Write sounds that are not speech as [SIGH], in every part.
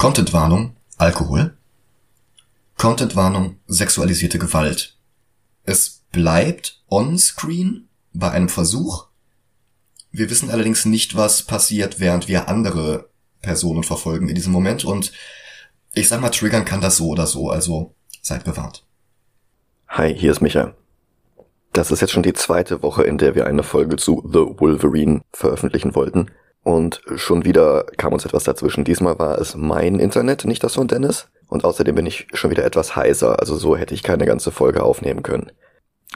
Contentwarnung Alkohol. Contentwarnung sexualisierte Gewalt. Es bleibt on-screen bei einem Versuch. Wir wissen allerdings nicht, was passiert, während wir andere Personen verfolgen in diesem Moment und ich sag mal, triggern kann das so oder so, also seid bewahrt. Hi, hier ist Micha. Das ist jetzt schon die zweite Woche, in der wir eine Folge zu The Wolverine veröffentlichen wollten. Und schon wieder kam uns etwas dazwischen. Diesmal war es mein Internet, nicht das von Dennis. Und außerdem bin ich schon wieder etwas heiser, also so hätte ich keine ganze Folge aufnehmen können.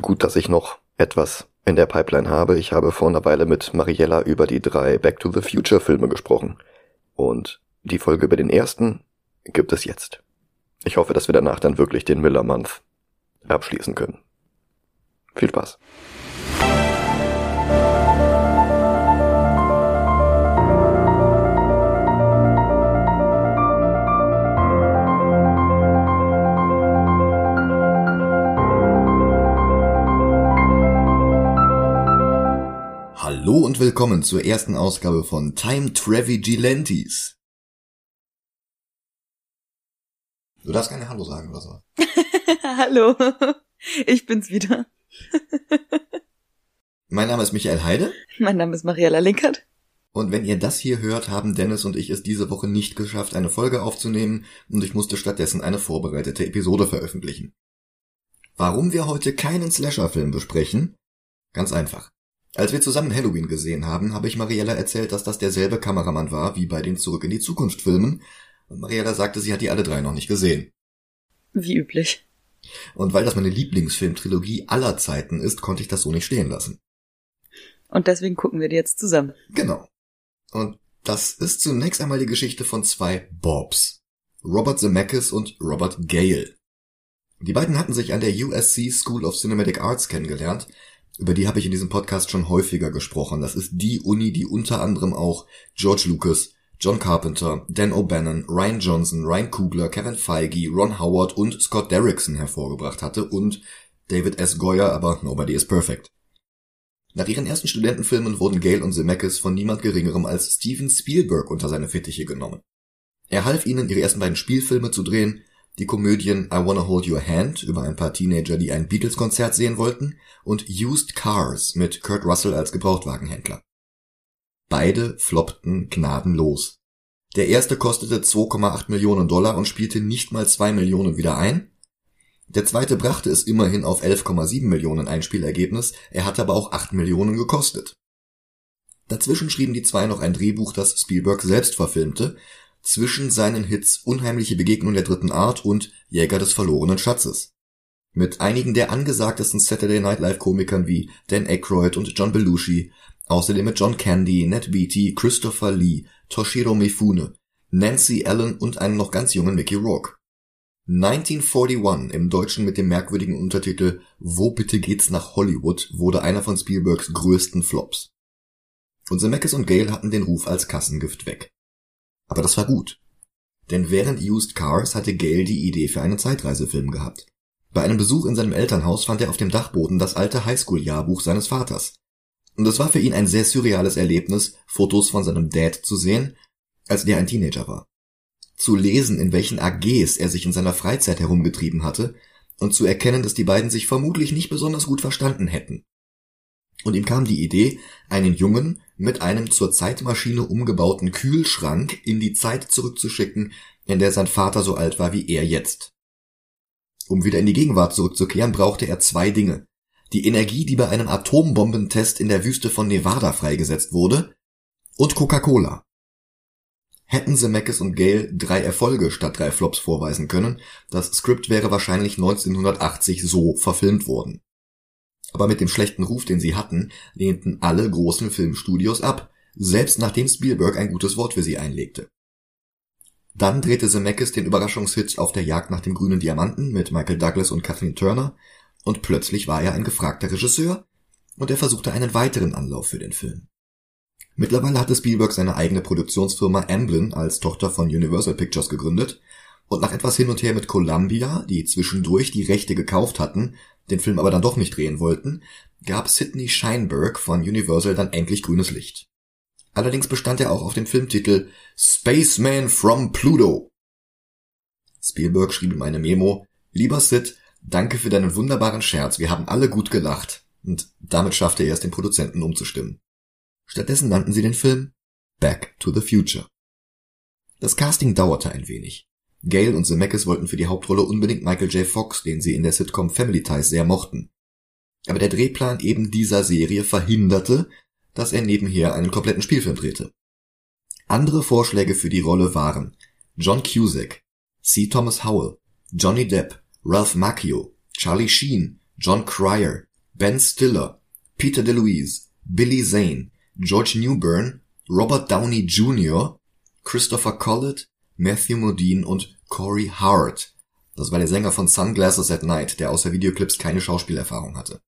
Gut, dass ich noch etwas in der Pipeline habe. Ich habe vor einer Weile mit Mariella über die drei Back to the Future Filme gesprochen. Und die Folge über den ersten gibt es jetzt. Ich hoffe, dass wir danach dann wirklich den Miller Month abschließen können. Viel Spaß. Hallo und willkommen zur ersten Ausgabe von Time Travigilantes. Du darfst keine Hallo sagen oder so. [LAUGHS] Hallo, ich bin's wieder. mein Name ist Michael Heide. Mein Name ist Mariella Linkert. Und wenn ihr das hier hört, haben Dennis und ich es diese Woche nicht geschafft, eine Folge aufzunehmen und ich musste stattdessen eine vorbereitete Episode veröffentlichen. Warum wir heute keinen Slasher-Film besprechen? Ganz einfach. Als wir zusammen Halloween gesehen haben, habe ich Mariella erzählt, dass das derselbe Kameramann war wie bei den Zurück in die Zukunft Filmen. Und Mariella sagte, sie hat die alle drei noch nicht gesehen. Wie üblich. Und weil das meine Lieblingsfilmtrilogie aller Zeiten ist, konnte ich das so nicht stehen lassen. Und deswegen gucken wir die jetzt zusammen. Genau. Und das ist zunächst einmal die Geschichte von zwei Bobs. Robert Zemeckis und Robert Gale. Die beiden hatten sich an der USC School of Cinematic Arts kennengelernt über die habe ich in diesem Podcast schon häufiger gesprochen. Das ist die Uni, die unter anderem auch George Lucas, John Carpenter, Dan O'Bannon, Ryan Johnson, Ryan Kugler, Kevin Feige, Ron Howard und Scott Derrickson hervorgebracht hatte und David S. Goyer, aber nobody is perfect. Nach ihren ersten Studentenfilmen wurden Gale und Zemeckis von niemand geringerem als Steven Spielberg unter seine Fittiche genommen. Er half ihnen, ihre ersten beiden Spielfilme zu drehen, die Komödien I Wanna Hold Your Hand über ein paar Teenager, die ein Beatles-Konzert sehen wollten, und Used Cars mit Kurt Russell als Gebrauchtwagenhändler. Beide floppten gnadenlos. Der erste kostete 2,8 Millionen Dollar und spielte nicht mal 2 Millionen wieder ein. Der zweite brachte es immerhin auf 11,7 Millionen Einspielergebnis, er hatte aber auch 8 Millionen gekostet. Dazwischen schrieben die zwei noch ein Drehbuch, das Spielberg selbst verfilmte, zwischen seinen Hits Unheimliche Begegnung der dritten Art und Jäger des verlorenen Schatzes. Mit einigen der angesagtesten Saturday Night Live Komikern wie Dan Aykroyd und John Belushi, außerdem mit John Candy, Ned Beatty, Christopher Lee, Toshiro Mifune, Nancy Allen und einem noch ganz jungen Mickey Rourke. 1941 im Deutschen mit dem merkwürdigen Untertitel Wo bitte geht's nach Hollywood wurde einer von Spielbergs größten Flops. Und Zemeckis und Gale hatten den Ruf als Kassengift weg. Aber das war gut. Denn während Used Cars hatte Gale die Idee für einen Zeitreisefilm gehabt. Bei einem Besuch in seinem Elternhaus fand er auf dem Dachboden das alte Highschool-Jahrbuch seines Vaters. Und es war für ihn ein sehr surreales Erlebnis, Fotos von seinem Dad zu sehen, als der ein Teenager war. Zu lesen, in welchen AGs er sich in seiner Freizeit herumgetrieben hatte, und zu erkennen, dass die beiden sich vermutlich nicht besonders gut verstanden hätten. Und ihm kam die Idee, einen Jungen mit einem zur Zeitmaschine umgebauten Kühlschrank in die Zeit zurückzuschicken, in der sein Vater so alt war wie er jetzt. Um wieder in die Gegenwart zurückzukehren, brauchte er zwei Dinge. Die Energie, die bei einem Atombombentest in der Wüste von Nevada freigesetzt wurde, und Coca-Cola. Hätten Zemeckis und Gale drei Erfolge statt drei Flops vorweisen können, das Skript wäre wahrscheinlich 1980 so verfilmt worden. Aber mit dem schlechten Ruf, den sie hatten, lehnten alle großen Filmstudios ab, selbst nachdem Spielberg ein gutes Wort für sie einlegte. Dann drehte Zemeckis den Überraschungshit auf der Jagd nach dem grünen Diamanten mit Michael Douglas und Kathleen Turner und plötzlich war er ein gefragter Regisseur und er versuchte einen weiteren Anlauf für den Film. Mittlerweile hatte Spielberg seine eigene Produktionsfirma Amblin als Tochter von Universal Pictures gegründet und nach etwas hin und her mit Columbia, die zwischendurch die Rechte gekauft hatten, den Film aber dann doch nicht drehen wollten, gab Sidney Scheinberg von Universal dann endlich grünes Licht. Allerdings bestand er auch auf dem Filmtitel Spaceman from Pluto, Spielberg schrieb ihm eine Memo, Lieber Sid, danke für deinen wunderbaren Scherz, wir haben alle gut gelacht. Und damit schaffte er es, den Produzenten umzustimmen. Stattdessen nannten sie den Film Back to the Future. Das Casting dauerte ein wenig. Gail und Zemeckis wollten für die Hauptrolle unbedingt Michael J. Fox, den sie in der Sitcom Family Ties sehr mochten. Aber der Drehplan eben dieser Serie verhinderte, dass er nebenher einen kompletten Spielfilm drehte. Andere Vorschläge für die Rolle waren John Cusack, C. Thomas Howell, Johnny Depp, Ralph Macchio, Charlie Sheen, John Cryer, Ben Stiller, Peter DeLuise, Billy Zane, George Newbern, Robert Downey Jr., Christopher Collett, Matthew Modine und Corey Hart. Das war der Sänger von Sunglasses at Night, der außer Videoclips keine Schauspielerfahrung hatte.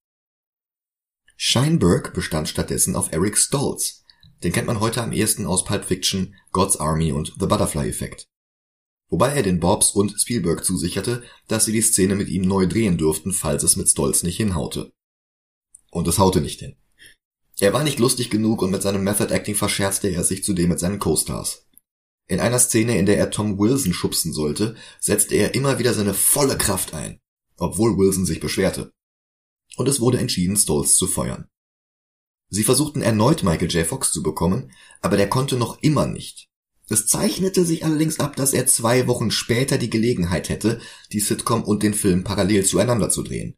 Scheinberg bestand stattdessen auf Eric Stoltz. Den kennt man heute am ehesten aus Pulp Fiction, God's Army und The Butterfly Effect. Wobei er den Bobs und Spielberg zusicherte, dass sie die Szene mit ihm neu drehen dürften, falls es mit Stoltz nicht hinhaute. Und es haute nicht hin. Er war nicht lustig genug und mit seinem Method Acting verscherzte er sich zudem mit seinen Co-Stars. In einer Szene, in der er Tom Wilson schubsen sollte, setzte er immer wieder seine volle Kraft ein, obwohl Wilson sich beschwerte. Und es wurde entschieden, Stolz zu feuern. Sie versuchten erneut Michael J. Fox zu bekommen, aber der konnte noch immer nicht. Es zeichnete sich allerdings ab, dass er zwei Wochen später die Gelegenheit hätte, die Sitcom und den Film parallel zueinander zu drehen.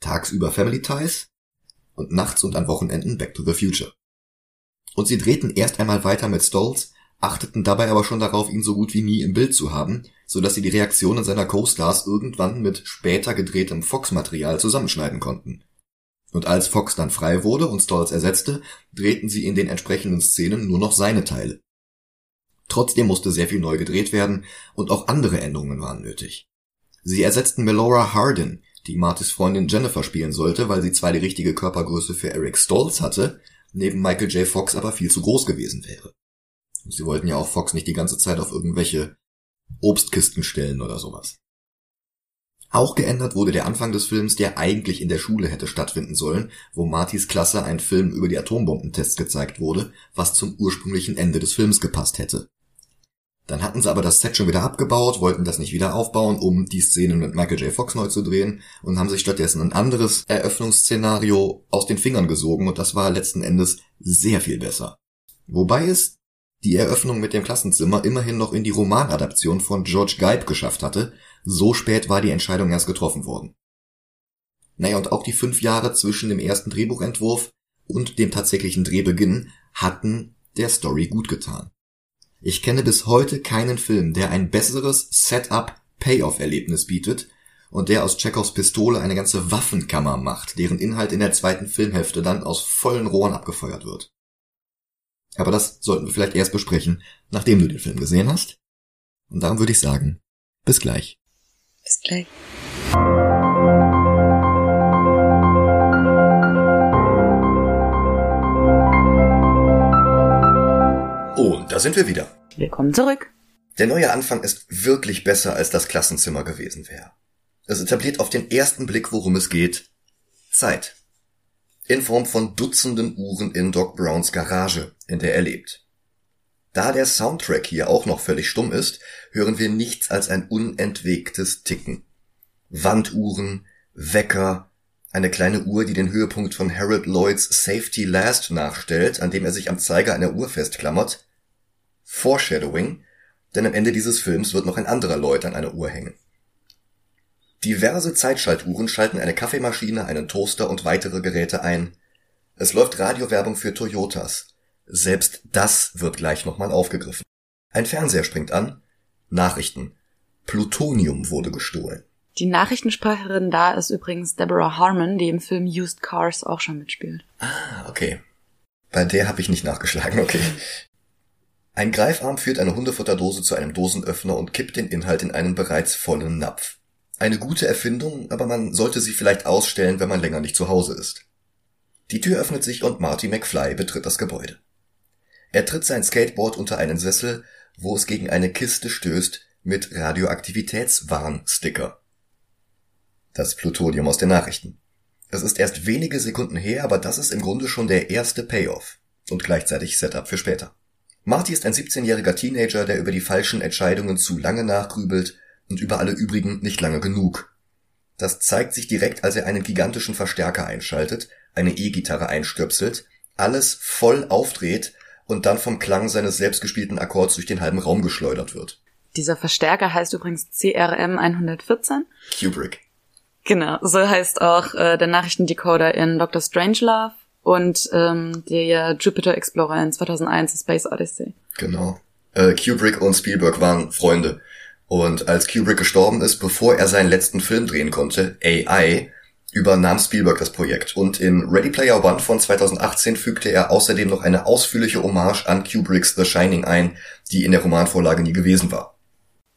Tagsüber Family Ties und nachts und an Wochenenden Back to the Future. Und sie drehten erst einmal weiter mit Stolz, achteten dabei aber schon darauf, ihn so gut wie nie im Bild zu haben, so dass sie die Reaktionen seiner Co-Stars irgendwann mit später gedrehtem Fox-Material zusammenschneiden konnten. Und als Fox dann frei wurde und Stolz ersetzte, drehten sie in den entsprechenden Szenen nur noch seine Teile. Trotzdem musste sehr viel neu gedreht werden und auch andere Änderungen waren nötig. Sie ersetzten Melora Hardin, die Martys Freundin Jennifer spielen sollte, weil sie zwar die richtige Körpergröße für Eric Stolz hatte, neben Michael J. Fox aber viel zu groß gewesen wäre. Sie wollten ja auch Fox nicht die ganze Zeit auf irgendwelche Obstkisten stellen oder sowas. Auch geändert wurde der Anfang des Films, der eigentlich in der Schule hätte stattfinden sollen, wo Martys Klasse ein Film über die Atombombentests gezeigt wurde, was zum ursprünglichen Ende des Films gepasst hätte. Dann hatten sie aber das Set schon wieder abgebaut, wollten das nicht wieder aufbauen, um die Szenen mit Michael J. Fox neu zu drehen und haben sich stattdessen ein anderes Eröffnungsszenario aus den Fingern gesogen und das war letzten Endes sehr viel besser. Wobei es die Eröffnung mit dem Klassenzimmer immerhin noch in die Romanadaption von George Geib geschafft hatte, so spät war die Entscheidung erst getroffen worden. Naja, und auch die fünf Jahre zwischen dem ersten Drehbuchentwurf und dem tatsächlichen Drehbeginn hatten der Story gut getan. Ich kenne bis heute keinen Film, der ein besseres Setup-Payoff-Erlebnis bietet und der aus Chekhovs Pistole eine ganze Waffenkammer macht, deren Inhalt in der zweiten Filmhälfte dann aus vollen Rohren abgefeuert wird. Aber das sollten wir vielleicht erst besprechen, nachdem du den Film gesehen hast. Und darum würde ich sagen, bis gleich. Bis gleich. Und da sind wir wieder. Willkommen zurück. Der neue Anfang ist wirklich besser, als das Klassenzimmer gewesen wäre. Es etabliert auf den ersten Blick, worum es geht. Zeit in Form von Dutzenden Uhren in Doc Browns Garage, in der er lebt. Da der Soundtrack hier auch noch völlig stumm ist, hören wir nichts als ein unentwegtes Ticken. Wanduhren, Wecker, eine kleine Uhr, die den Höhepunkt von Harold Lloyds Safety Last nachstellt, an dem er sich am Zeiger einer Uhr festklammert. Foreshadowing, denn am Ende dieses Films wird noch ein anderer Lloyd an einer Uhr hängen. Diverse Zeitschaltuhren schalten eine Kaffeemaschine, einen Toaster und weitere Geräte ein. Es läuft Radiowerbung für Toyotas. Selbst das wird gleich nochmal aufgegriffen. Ein Fernseher springt an. Nachrichten. Plutonium wurde gestohlen. Die Nachrichtensprecherin da ist übrigens Deborah Harmon, die im Film Used Cars auch schon mitspielt. Ah, okay. Bei der habe ich nicht nachgeschlagen, okay. Ein Greifarm führt eine Hundefutterdose zu einem Dosenöffner und kippt den Inhalt in einen bereits vollen Napf. Eine gute Erfindung, aber man sollte sie vielleicht ausstellen, wenn man länger nicht zu Hause ist. Die Tür öffnet sich und Marty McFly betritt das Gebäude. Er tritt sein Skateboard unter einen Sessel, wo es gegen eine Kiste stößt mit Radioaktivitätswarnsticker. Das Plutonium aus den Nachrichten. Es ist erst wenige Sekunden her, aber das ist im Grunde schon der erste Payoff und gleichzeitig Setup für später. Marty ist ein 17-jähriger Teenager, der über die falschen Entscheidungen zu lange nachgrübelt und über alle übrigen nicht lange genug. Das zeigt sich direkt, als er einen gigantischen Verstärker einschaltet, eine E-Gitarre einstöpselt, alles voll aufdreht und dann vom Klang seines selbstgespielten Akkords durch den halben Raum geschleudert wird. Dieser Verstärker heißt übrigens CRM 114. Kubrick. Genau, so heißt auch äh, der Nachrichtendecoder in Dr. Strangelove und ähm, der Jupiter Explorer in 2001 Space Odyssey. Genau. Äh, Kubrick und Spielberg waren Freunde. Und als Kubrick gestorben ist, bevor er seinen letzten Film drehen konnte, AI, übernahm Spielberg das Projekt. Und in Ready Player One von 2018 fügte er außerdem noch eine ausführliche Hommage an Kubricks The Shining ein, die in der Romanvorlage nie gewesen war.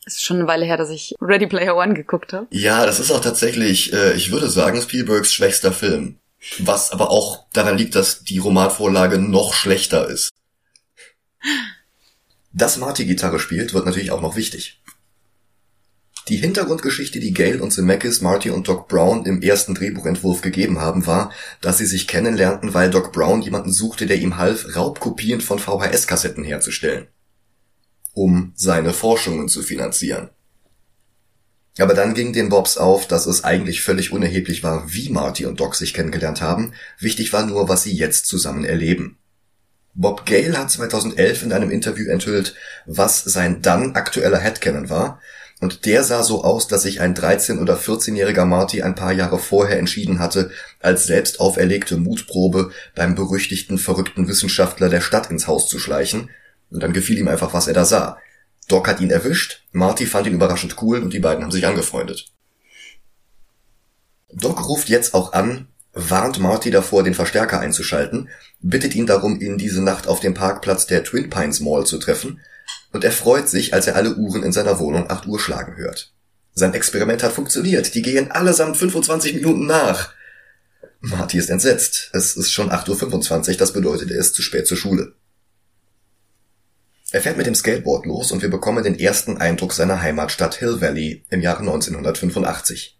Es ist schon eine Weile her, dass ich Ready Player One geguckt habe. Ja, das ist auch tatsächlich, äh, ich würde sagen, Spielbergs schwächster Film. Was aber auch daran liegt, dass die Romanvorlage noch schlechter ist. Dass Marty Gitarre spielt, wird natürlich auch noch wichtig. Die Hintergrundgeschichte, die Gail und Zemeckis Marty und Doc Brown im ersten Drehbuchentwurf gegeben haben, war, dass sie sich kennenlernten, weil Doc Brown jemanden suchte, der ihm half, Raubkopien von VHS-Kassetten herzustellen, um seine Forschungen zu finanzieren. Aber dann ging den Bobs auf, dass es eigentlich völlig unerheblich war, wie Marty und Doc sich kennengelernt haben. Wichtig war nur, was sie jetzt zusammen erleben. Bob Gale hat 2011 in einem Interview enthüllt, was sein dann aktueller Headcanon war, und der sah so aus, dass sich ein 13- oder 14-jähriger Marty ein paar Jahre vorher entschieden hatte, als selbst auferlegte Mutprobe beim berüchtigten verrückten Wissenschaftler der Stadt ins Haus zu schleichen. Und dann gefiel ihm einfach, was er da sah. Doc hat ihn erwischt, Marty fand ihn überraschend cool und die beiden haben sich angefreundet. Doc ruft jetzt auch an, warnt Marty davor, den Verstärker einzuschalten, bittet ihn darum, ihn diese Nacht auf dem Parkplatz der Twin Pines Mall zu treffen und er freut sich, als er alle Uhren in seiner Wohnung 8 Uhr schlagen hört. Sein Experiment hat funktioniert, die gehen allesamt 25 Minuten nach. Marty ist entsetzt. Es ist schon 8.25 Uhr, das bedeutet, er ist zu spät zur Schule. Er fährt mit dem Skateboard los und wir bekommen den ersten Eindruck seiner Heimatstadt Hill Valley im Jahre 1985.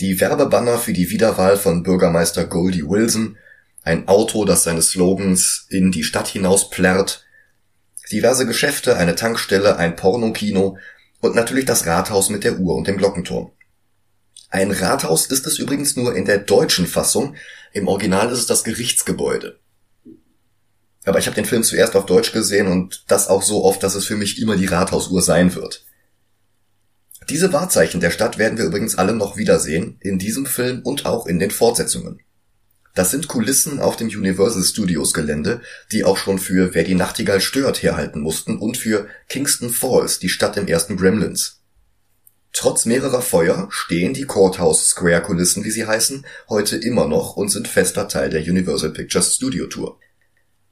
Die Werbebanner für die Wiederwahl von Bürgermeister Goldie Wilson, ein Auto, das seine Slogans in die Stadt hinaus plärrt, diverse Geschäfte, eine Tankstelle, ein Pornokino und natürlich das Rathaus mit der Uhr und dem Glockenturm. Ein Rathaus ist es übrigens nur in der deutschen Fassung, im Original ist es das Gerichtsgebäude. Aber ich habe den Film zuerst auf Deutsch gesehen und das auch so oft, dass es für mich immer die Rathausuhr sein wird. Diese Wahrzeichen der Stadt werden wir übrigens alle noch wiedersehen, in diesem Film und auch in den Fortsetzungen. Das sind Kulissen auf dem Universal Studios Gelände, die auch schon für Wer die Nachtigall stört herhalten mussten und für Kingston Falls, die Stadt im ersten Gremlins. Trotz mehrerer Feuer stehen die Courthouse Square Kulissen, wie sie heißen, heute immer noch und sind fester Teil der Universal Pictures Studio Tour.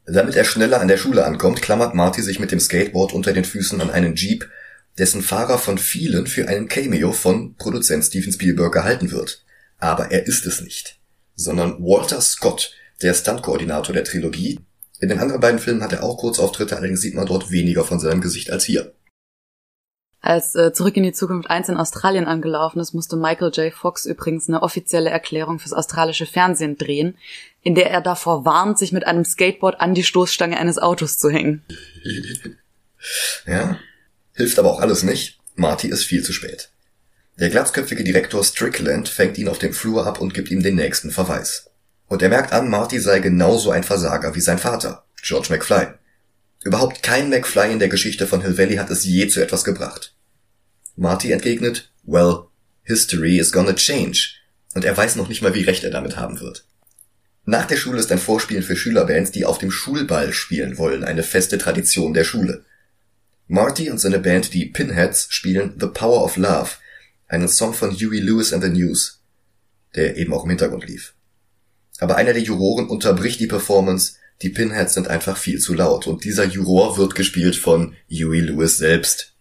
Damit er schneller an der Schule ankommt, klammert Marty sich mit dem Skateboard unter den Füßen an einen Jeep, dessen Fahrer von vielen für einen Cameo von Produzent Steven Spielberg gehalten wird. Aber er ist es nicht sondern Walter Scott, der Stunt-Koordinator der Trilogie. In den anderen beiden Filmen hat er auch Kurzauftritte, allerdings sieht man dort weniger von seinem Gesicht als hier. Als äh, Zurück in die Zukunft 1 in Australien angelaufen ist, musste Michael J. Fox übrigens eine offizielle Erklärung fürs australische Fernsehen drehen, in der er davor warnt, sich mit einem Skateboard an die Stoßstange eines Autos zu hängen. [LAUGHS] ja, hilft aber auch alles nicht. Marty ist viel zu spät. Der glatzköpfige Direktor Strickland fängt ihn auf dem Flur ab und gibt ihm den nächsten Verweis. Und er merkt an, Marty sei genauso ein Versager wie sein Vater, George McFly. Überhaupt kein McFly in der Geschichte von Hill Valley hat es je zu etwas gebracht. Marty entgegnet, well, history is gonna change. Und er weiß noch nicht mal, wie recht er damit haben wird. Nach der Schule ist ein Vorspielen für Schülerbands, die auf dem Schulball spielen wollen, eine feste Tradition der Schule. Marty und seine Band, die Pinheads, spielen The Power of Love, einen Song von Huey Lewis and the News, der eben auch im Hintergrund lief. Aber einer der Juroren unterbricht die Performance, die Pinheads sind einfach viel zu laut und dieser Juror wird gespielt von Huey Lewis selbst.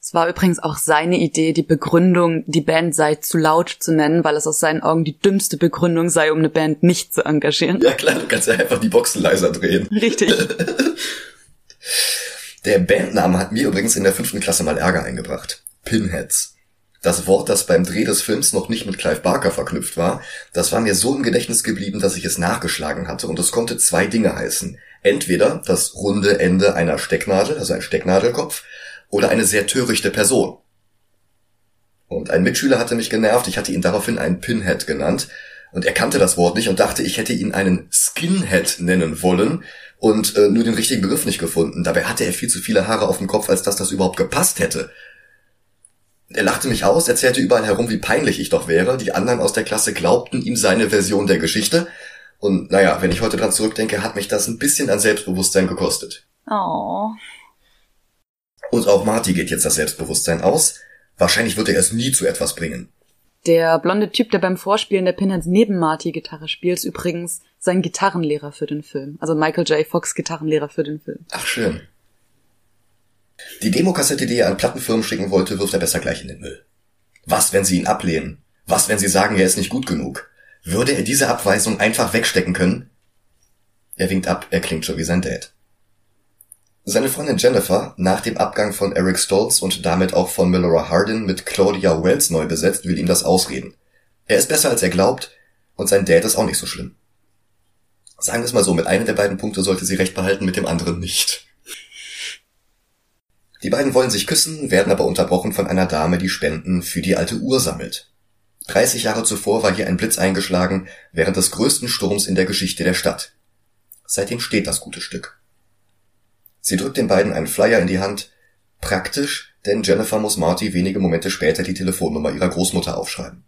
Es war übrigens auch seine Idee, die Begründung, die Band sei zu laut zu nennen, weil es aus seinen Augen die dümmste Begründung sei, um eine Band nicht zu engagieren. Ja klar, du kannst ja einfach die Boxen leiser drehen. Richtig. [LAUGHS] Der Bandname hat mir übrigens in der fünften Klasse mal Ärger eingebracht. Pinheads. Das Wort, das beim Dreh des Films noch nicht mit Clive Barker verknüpft war, das war mir so im Gedächtnis geblieben, dass ich es nachgeschlagen hatte und es konnte zwei Dinge heißen. Entweder das runde Ende einer Stecknadel, also ein Stecknadelkopf, oder eine sehr törichte Person. Und ein Mitschüler hatte mich genervt, ich hatte ihn daraufhin einen Pinhead genannt. Und er kannte das Wort nicht und dachte, ich hätte ihn einen Skinhead nennen wollen und äh, nur den richtigen Begriff nicht gefunden. Dabei hatte er viel zu viele Haare auf dem Kopf, als dass das überhaupt gepasst hätte. Er lachte mich aus, erzählte überall herum, wie peinlich ich doch wäre. Die anderen aus der Klasse glaubten ihm seine Version der Geschichte. Und naja, wenn ich heute dran zurückdenke, hat mich das ein bisschen an Selbstbewusstsein gekostet. Oh. Und auch Marty geht jetzt das Selbstbewusstsein aus. Wahrscheinlich wird er es nie zu etwas bringen. Der blonde Typ, der beim Vorspielen der Pinheads neben Marty Gitarre spielt, ist übrigens sein Gitarrenlehrer für den Film. Also Michael J. Fox Gitarrenlehrer für den Film. Ach schön. Die Demokassette, die er an Plattenfirmen schicken wollte, wirft er besser gleich in den Müll. Was, wenn sie ihn ablehnen? Was, wenn sie sagen, er ist nicht gut genug? Würde er diese Abweisung einfach wegstecken können? Er winkt ab, er klingt schon wie sein Dad. Seine Freundin Jennifer, nach dem Abgang von Eric Stoltz und damit auch von Melora Hardin mit Claudia Wells neu besetzt, will ihm das ausreden. Er ist besser als er glaubt und sein Dad ist auch nicht so schlimm. Sagen wir es mal so, mit einem der beiden Punkte sollte sie recht behalten, mit dem anderen nicht. Die beiden wollen sich küssen, werden aber unterbrochen von einer Dame, die Spenden für die alte Uhr sammelt. 30 Jahre zuvor war hier ein Blitz eingeschlagen, während des größten Sturms in der Geschichte der Stadt. Seitdem steht das gute Stück. Sie drückt den beiden einen Flyer in die Hand. Praktisch, denn Jennifer muss Marty wenige Momente später die Telefonnummer ihrer Großmutter aufschreiben.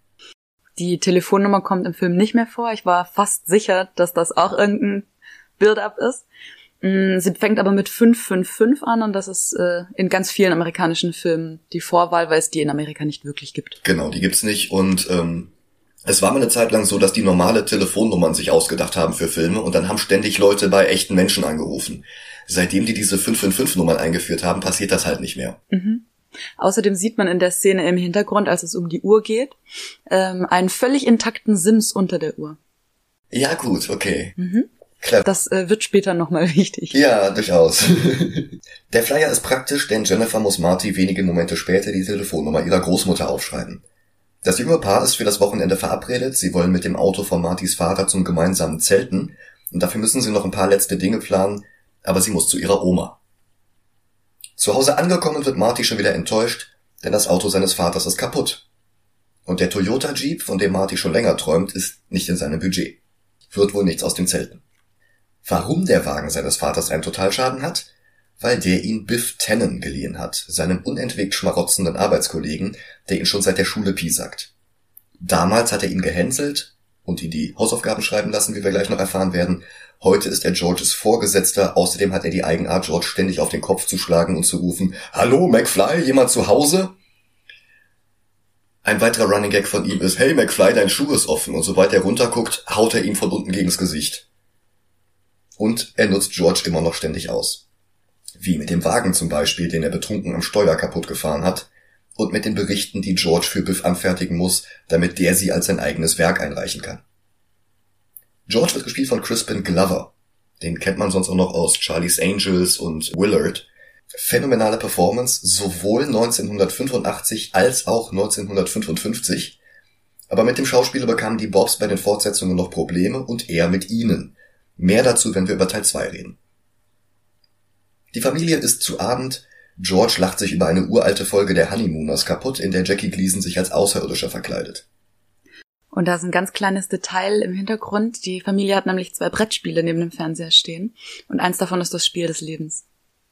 Die Telefonnummer kommt im Film nicht mehr vor. Ich war fast sicher, dass das auch irgendein Build-up ist. Mm, sie fängt aber mit 555 an und das ist äh, in ganz vielen amerikanischen Filmen die Vorwahl, weil es die in Amerika nicht wirklich gibt. Genau, die gibt's nicht und ähm, es war mal eine Zeit lang so, dass die normale Telefonnummern sich ausgedacht haben für Filme und dann haben ständig Leute bei echten Menschen angerufen. Seitdem die diese 555-Nummern eingeführt haben, passiert das halt nicht mehr. Mhm. Außerdem sieht man in der Szene im Hintergrund, als es um die Uhr geht, ähm, einen völlig intakten Sims unter der Uhr. Ja gut, okay. Mhm. Clever. Das äh, wird später nochmal [LAUGHS] wichtig. Ja, durchaus. [LAUGHS] der Flyer ist praktisch, denn Jennifer muss Marty wenige Momente später die Telefonnummer ihrer Großmutter aufschreiben. Das junge Paar ist für das Wochenende verabredet. Sie wollen mit dem Auto von Martys Vater zum gemeinsamen Zelten. Und dafür müssen sie noch ein paar letzte Dinge planen, aber sie muss zu ihrer Oma. Zu Hause angekommen wird Marty schon wieder enttäuscht, denn das Auto seines Vaters ist kaputt. Und der Toyota Jeep, von dem Marty schon länger träumt, ist nicht in seinem Budget. Wird wohl nichts aus den Zelten. Warum der Wagen seines Vaters einen Totalschaden hat? weil der ihn Biff Tannen geliehen hat, seinem unentwegt schmarotzenden Arbeitskollegen, der ihn schon seit der Schule piesackt. Damals hat er ihn gehänselt und ihn die Hausaufgaben schreiben lassen, wie wir gleich noch erfahren werden. Heute ist er Georges Vorgesetzter, außerdem hat er die Eigenart, George ständig auf den Kopf zu schlagen und zu rufen, Hallo, McFly, jemand zu Hause? Ein weiterer Running Gag von ihm ist, Hey McFly, dein Schuh ist offen, und sobald er runterguckt, haut er ihm von unten gegens Gesicht. Und er nutzt George immer noch ständig aus wie mit dem Wagen zum Beispiel, den er betrunken am Steuer kaputt gefahren hat, und mit den Berichten, die George für Biff anfertigen muss, damit der sie als sein eigenes Werk einreichen kann. George wird gespielt von Crispin Glover. Den kennt man sonst auch noch aus Charlie's Angels und Willard. Phänomenale Performance, sowohl 1985 als auch 1955. Aber mit dem Schauspieler bekamen die Bobs bei den Fortsetzungen noch Probleme und er mit ihnen. Mehr dazu, wenn wir über Teil 2 reden. Die Familie ist zu Abend. George lacht sich über eine uralte Folge der Honeymooners kaputt, in der Jackie Gleason sich als Außerirdischer verkleidet. Und da ist ein ganz kleines Detail im Hintergrund. Die Familie hat nämlich zwei Brettspiele neben dem Fernseher stehen. Und eins davon ist das Spiel des Lebens.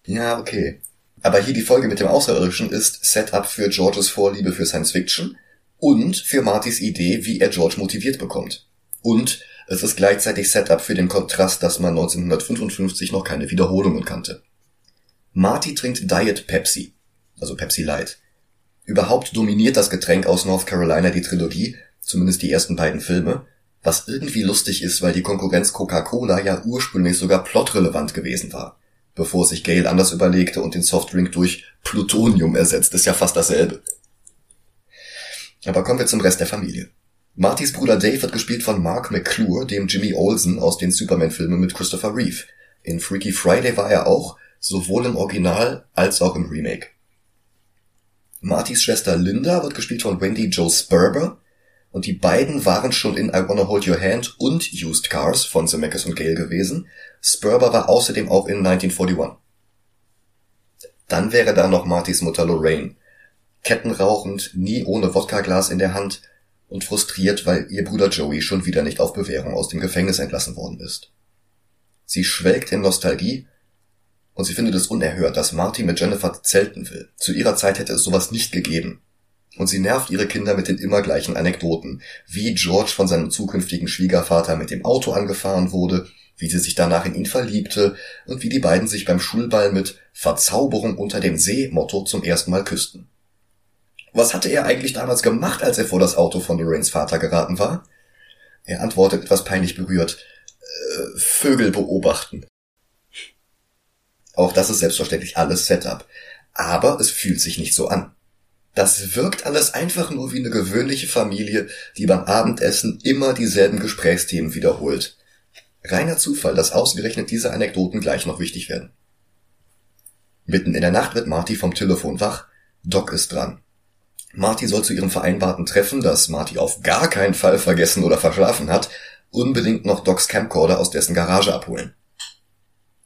Ja, okay. Aber hier die Folge mit dem Außerirdischen ist Setup für Georges Vorliebe für Science Fiction und für Martys Idee, wie er George motiviert bekommt. Und es ist gleichzeitig Setup für den Kontrast, dass man 1955 noch keine Wiederholungen kannte. Marty trinkt Diet Pepsi, also Pepsi Light. Überhaupt dominiert das Getränk aus North Carolina die Trilogie, zumindest die ersten beiden Filme, was irgendwie lustig ist, weil die Konkurrenz Coca-Cola ja ursprünglich sogar plotrelevant gewesen war. Bevor sich Gale anders überlegte und den Softdrink durch Plutonium ersetzt, ist ja fast dasselbe. Aber kommen wir zum Rest der Familie. Martys Bruder Dave wird gespielt von Mark McClure, dem Jimmy Olsen aus den Superman-Filmen mit Christopher Reeve. In Freaky Friday war er auch sowohl im Original als auch im Remake. Martys Schwester Linda wird gespielt von Wendy Jo Sperber und die beiden waren schon in I Wanna Hold Your Hand und Used Cars von Zemeckis und Gale gewesen. Sperber war außerdem auch in 1941. Dann wäre da noch Martys Mutter Lorraine. kettenrauchend, nie ohne Wodkaglas in der Hand und frustriert, weil ihr Bruder Joey schon wieder nicht auf Bewährung aus dem Gefängnis entlassen worden ist. Sie schwelgt in Nostalgie und sie findet es unerhört, dass Marty mit Jennifer zelten will. Zu ihrer Zeit hätte es sowas nicht gegeben. Und sie nervt ihre Kinder mit den immer gleichen Anekdoten, wie George von seinem zukünftigen Schwiegervater mit dem Auto angefahren wurde, wie sie sich danach in ihn verliebte und wie die beiden sich beim Schulball mit Verzauberung unter dem See Motto zum ersten Mal küssten. Was hatte er eigentlich damals gemacht, als er vor das Auto von Lorraines Vater geraten war? Er antwortet etwas peinlich berührt, äh, Vögel beobachten. Auch das ist selbstverständlich alles Setup. Aber es fühlt sich nicht so an. Das wirkt alles einfach nur wie eine gewöhnliche Familie, die beim Abendessen immer dieselben Gesprächsthemen wiederholt. Reiner Zufall, dass ausgerechnet diese Anekdoten gleich noch wichtig werden. Mitten in der Nacht wird Marty vom Telefon wach. Doc ist dran. Marty soll zu ihrem vereinbarten Treffen, das Marty auf gar keinen Fall vergessen oder verschlafen hat, unbedingt noch Docs Camcorder aus dessen Garage abholen.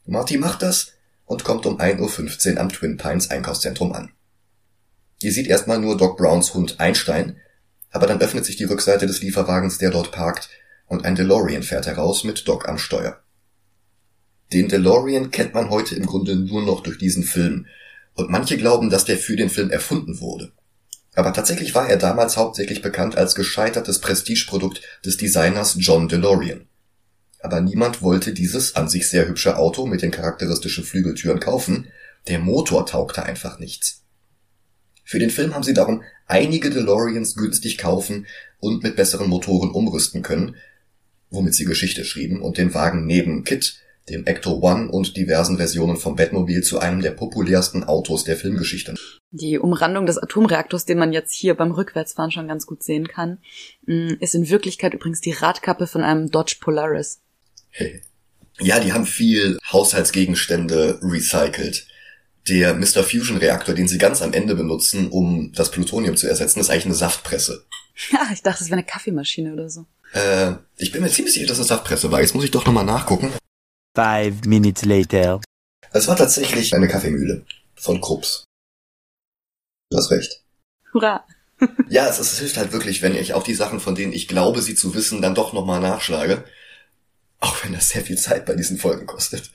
Marty macht das und kommt um 1.15 Uhr am Twin Pines Einkaufszentrum an. Ihr sieht erstmal nur Doc Browns Hund Einstein, aber dann öffnet sich die Rückseite des Lieferwagens, der dort parkt, und ein DeLorean fährt heraus mit Doc am Steuer. Den DeLorean kennt man heute im Grunde nur noch durch diesen Film, und manche glauben, dass der für den Film erfunden wurde. Aber tatsächlich war er damals hauptsächlich bekannt als gescheitertes Prestigeprodukt des Designers John DeLorean. Aber niemand wollte dieses an sich sehr hübsche Auto mit den charakteristischen Flügeltüren kaufen, der Motor taugte einfach nichts. Für den Film haben sie darum einige DeLoreans günstig kaufen und mit besseren Motoren umrüsten können, womit sie Geschichte schrieben und den Wagen neben Kit, dem Ecto One und diversen Versionen vom Batmobil zu einem der populärsten Autos der Filmgeschichte. Die Umrandung des Atomreaktors, den man jetzt hier beim Rückwärtsfahren schon ganz gut sehen kann, mm, ist in Wirklichkeit übrigens die Radkappe von einem Dodge Polaris. Hey. Ja, die haben viel Haushaltsgegenstände recycelt der Mr. Fusion Reaktor, den sie ganz am Ende benutzen, um das Plutonium zu ersetzen, ist eigentlich eine Saftpresse. [LAUGHS] Ja, ich dachte, es wäre eine Kaffeemaschine oder so. Äh, ich bin mir ziemlich sicher, dass es eine Saftpresse war. Jetzt muss ich doch nochmal nachgucken. Five minutes later. Es war tatsächlich eine Kaffeemühle von Krups. Du hast recht. Hurra! [LAUGHS] ja, es, es hilft halt wirklich, wenn ich auch die Sachen, von denen ich glaube, sie zu wissen, dann doch nochmal nachschlage. Auch wenn das sehr viel Zeit bei diesen Folgen kostet.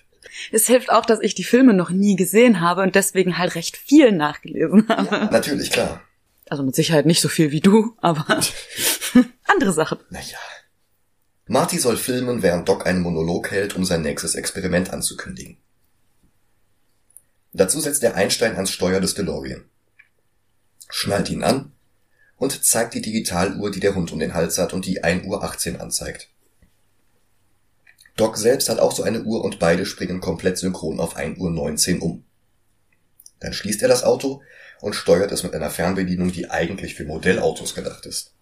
Es hilft auch, dass ich die Filme noch nie gesehen habe und deswegen halt recht viel nachgelesen habe. Ja, natürlich, klar. Also mit Sicherheit nicht so viel wie du, aber [LAUGHS] andere Sachen. Naja. Marty soll filmen, während Doc einen Monolog hält, um sein nächstes Experiment anzukündigen. Dazu setzt er Einstein ans Steuer des DeLorean, schnallt ihn an und zeigt die Digitaluhr, die der Hund um den Hals hat und die 1 Uhr 18 anzeigt. Doc selbst hat auch so eine Uhr und beide springen komplett synchron auf 1 Uhr 19 um. Dann schließt er das Auto und steuert es mit einer Fernbedienung, die eigentlich für Modellautos gedacht ist.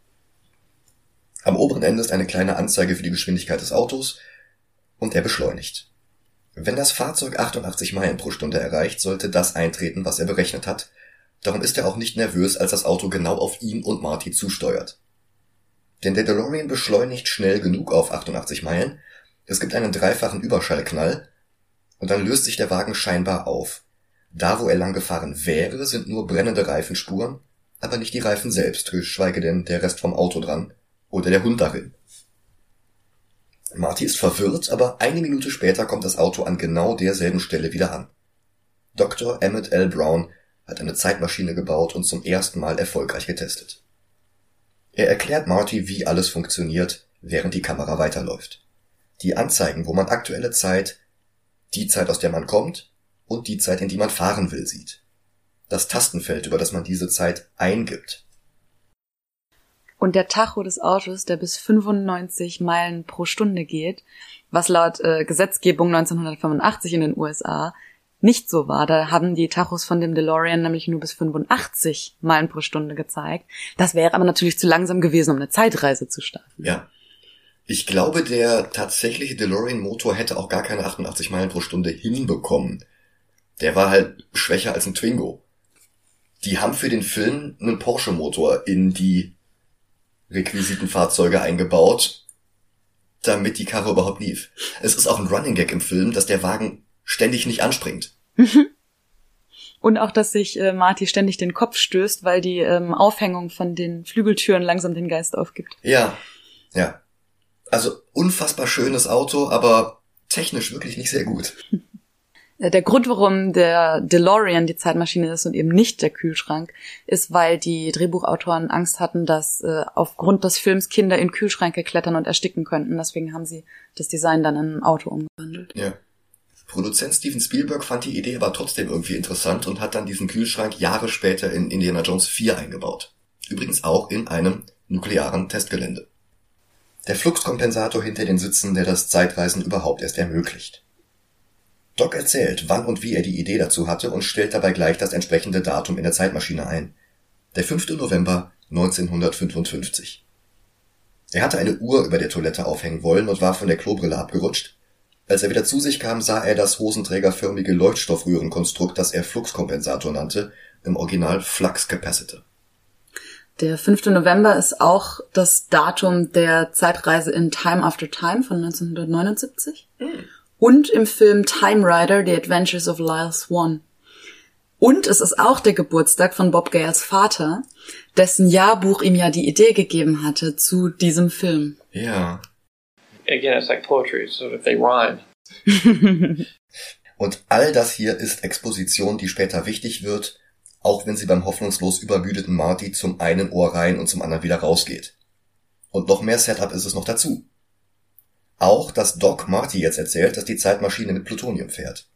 Am oberen Ende ist eine kleine Anzeige für die Geschwindigkeit des Autos und er beschleunigt. Wenn das Fahrzeug 88 Meilen pro Stunde erreicht, sollte das eintreten, was er berechnet hat. Darum ist er auch nicht nervös, als das Auto genau auf ihn und Marty zusteuert. Denn der DeLorean beschleunigt schnell genug auf 88 Meilen, es gibt einen dreifachen Überschallknall und dann löst sich der Wagen scheinbar auf. Da, wo er lang gefahren wäre, sind nur brennende Reifenspuren, aber nicht die Reifen selbst, geschweige denn der Rest vom Auto dran oder der Hund darin. Marty ist verwirrt, aber eine Minute später kommt das Auto an genau derselben Stelle wieder an. Dr. Emmett L. Brown hat eine Zeitmaschine gebaut und zum ersten Mal erfolgreich getestet. Er erklärt Marty, wie alles funktioniert, während die Kamera weiterläuft die anzeigen, wo man aktuelle Zeit, die Zeit, aus der man kommt und die Zeit, in die man fahren will, sieht. Das Tastenfeld, über das man diese Zeit eingibt. Und der Tacho des Autos, der bis 95 Meilen pro Stunde geht, was laut äh, Gesetzgebung 1985 in den USA nicht so war. Da haben die Tachos von dem DeLorean nämlich nur bis 85 Meilen pro Stunde gezeigt. Das wäre aber natürlich zu langsam gewesen, um eine Zeitreise zu starten. Ja. Ich glaube, der tatsächliche DeLorean-Motor hätte auch gar keine 88 Meilen pro Stunde hinbekommen. Der war halt schwächer als ein Twingo. Die haben für den Film einen Porsche-Motor in die Requisitenfahrzeuge eingebaut, damit die Karre überhaupt lief. Es ist auch ein Running Gag im Film, dass der Wagen ständig nicht anspringt. [LAUGHS] Und auch, dass sich äh, Marty ständig den Kopf stößt, weil die ähm, Aufhängung von den Flügeltüren langsam den Geist aufgibt. Ja, ja. Also unfassbar schönes Auto, aber technisch wirklich nicht sehr gut. [LAUGHS] Äh, Der Grund, warum der DeLorean die Zeitmaschine ist und eben nicht der Kühlschrank, ist, weil die Drehbuchautoren Angst hatten, dass äh, aufgrund des Films Kinder in Kühlschränke klettern und ersticken könnten. Deswegen haben sie das Design dann in ein Auto umgewandelt. Ja. Produzent Steven Spielberg fand die Idee aber trotzdem irgendwie interessant und hat dann diesen Kühlschrank Jahre später in Indiana Jones 4 eingebaut. Übrigens auch in einem nuklearen Testgelände. Der Fluxkompensator hinter den Sitzen, der das Zeitreisen überhaupt erst ermöglicht. Doc erzählt, wann und wie er die Idee dazu hatte und stellt dabei gleich das entsprechende Datum in der Zeitmaschine ein. Der 5. November 1955. Er hatte eine Uhr über der Toilette aufhängen wollen und war von der Klobrille abgerutscht. Als er wieder zu sich kam, sah er das hosenträgerförmige Leuchtstoffröhrenkonstrukt, das er Fluxkompensator nannte, im Original Flux Capacitor. Der 5. November ist auch das Datum der Zeitreise in Time After Time von 1979 und im Film Time Rider, The Adventures of Lyle Swan. Und es ist auch der Geburtstag von Bob Gales Vater, dessen Jahrbuch ihm ja die Idee gegeben hatte zu diesem Film. Ja. Again, it's like poetry, so if they rhyme. [LAUGHS] Und all das hier ist Exposition, die später wichtig wird, auch wenn sie beim hoffnungslos übermüdeten Marty zum einen Ohr rein und zum anderen wieder rausgeht. Und noch mehr Setup ist es noch dazu. Auch, dass Doc Marty jetzt erzählt, dass die Zeitmaschine mit Plutonium fährt.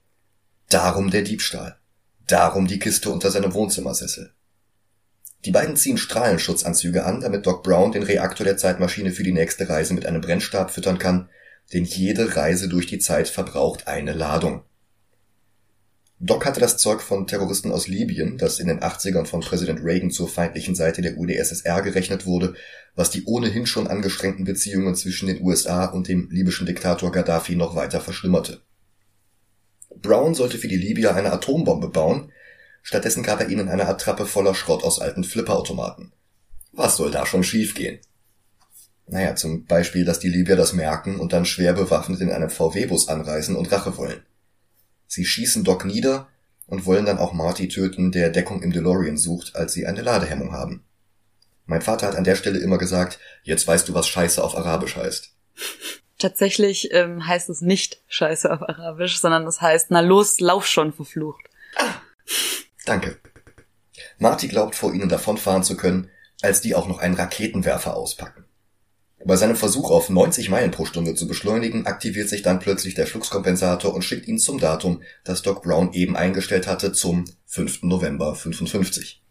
Darum der Diebstahl. Darum die Kiste unter seinem Wohnzimmersessel. Die beiden ziehen Strahlenschutzanzüge an, damit Doc Brown den Reaktor der Zeitmaschine für die nächste Reise mit einem Brennstab füttern kann, denn jede Reise durch die Zeit verbraucht eine Ladung. Doc hatte das Zeug von Terroristen aus Libyen, das in den 80ern von Präsident Reagan zur feindlichen Seite der UdSSR gerechnet wurde, was die ohnehin schon angestrengten Beziehungen zwischen den USA und dem libyschen Diktator Gaddafi noch weiter verschlimmerte. Brown sollte für die Libyer eine Atombombe bauen, stattdessen gab er ihnen eine Attrappe voller Schrott aus alten Flipperautomaten. Was soll da schon schiefgehen? Naja, zum Beispiel, dass die Libyer das merken und dann schwer bewaffnet in einem VW-Bus anreisen und Rache wollen. Sie schießen Doc nieder und wollen dann auch Marty töten, der Deckung im DeLorean sucht, als sie eine Ladehemmung haben. Mein Vater hat an der Stelle immer gesagt, jetzt weißt du, was Scheiße auf Arabisch heißt. Tatsächlich ähm, heißt es nicht Scheiße auf Arabisch, sondern es heißt, na los, lauf schon, verflucht. Danke. Marty glaubt, vor ihnen davonfahren zu können, als die auch noch einen Raketenwerfer auspacken. Bei seinem Versuch auf 90 Meilen pro Stunde zu beschleunigen, aktiviert sich dann plötzlich der Fluxkompensator und schickt ihn zum Datum, das Doc Brown eben eingestellt hatte, zum 5. November 55.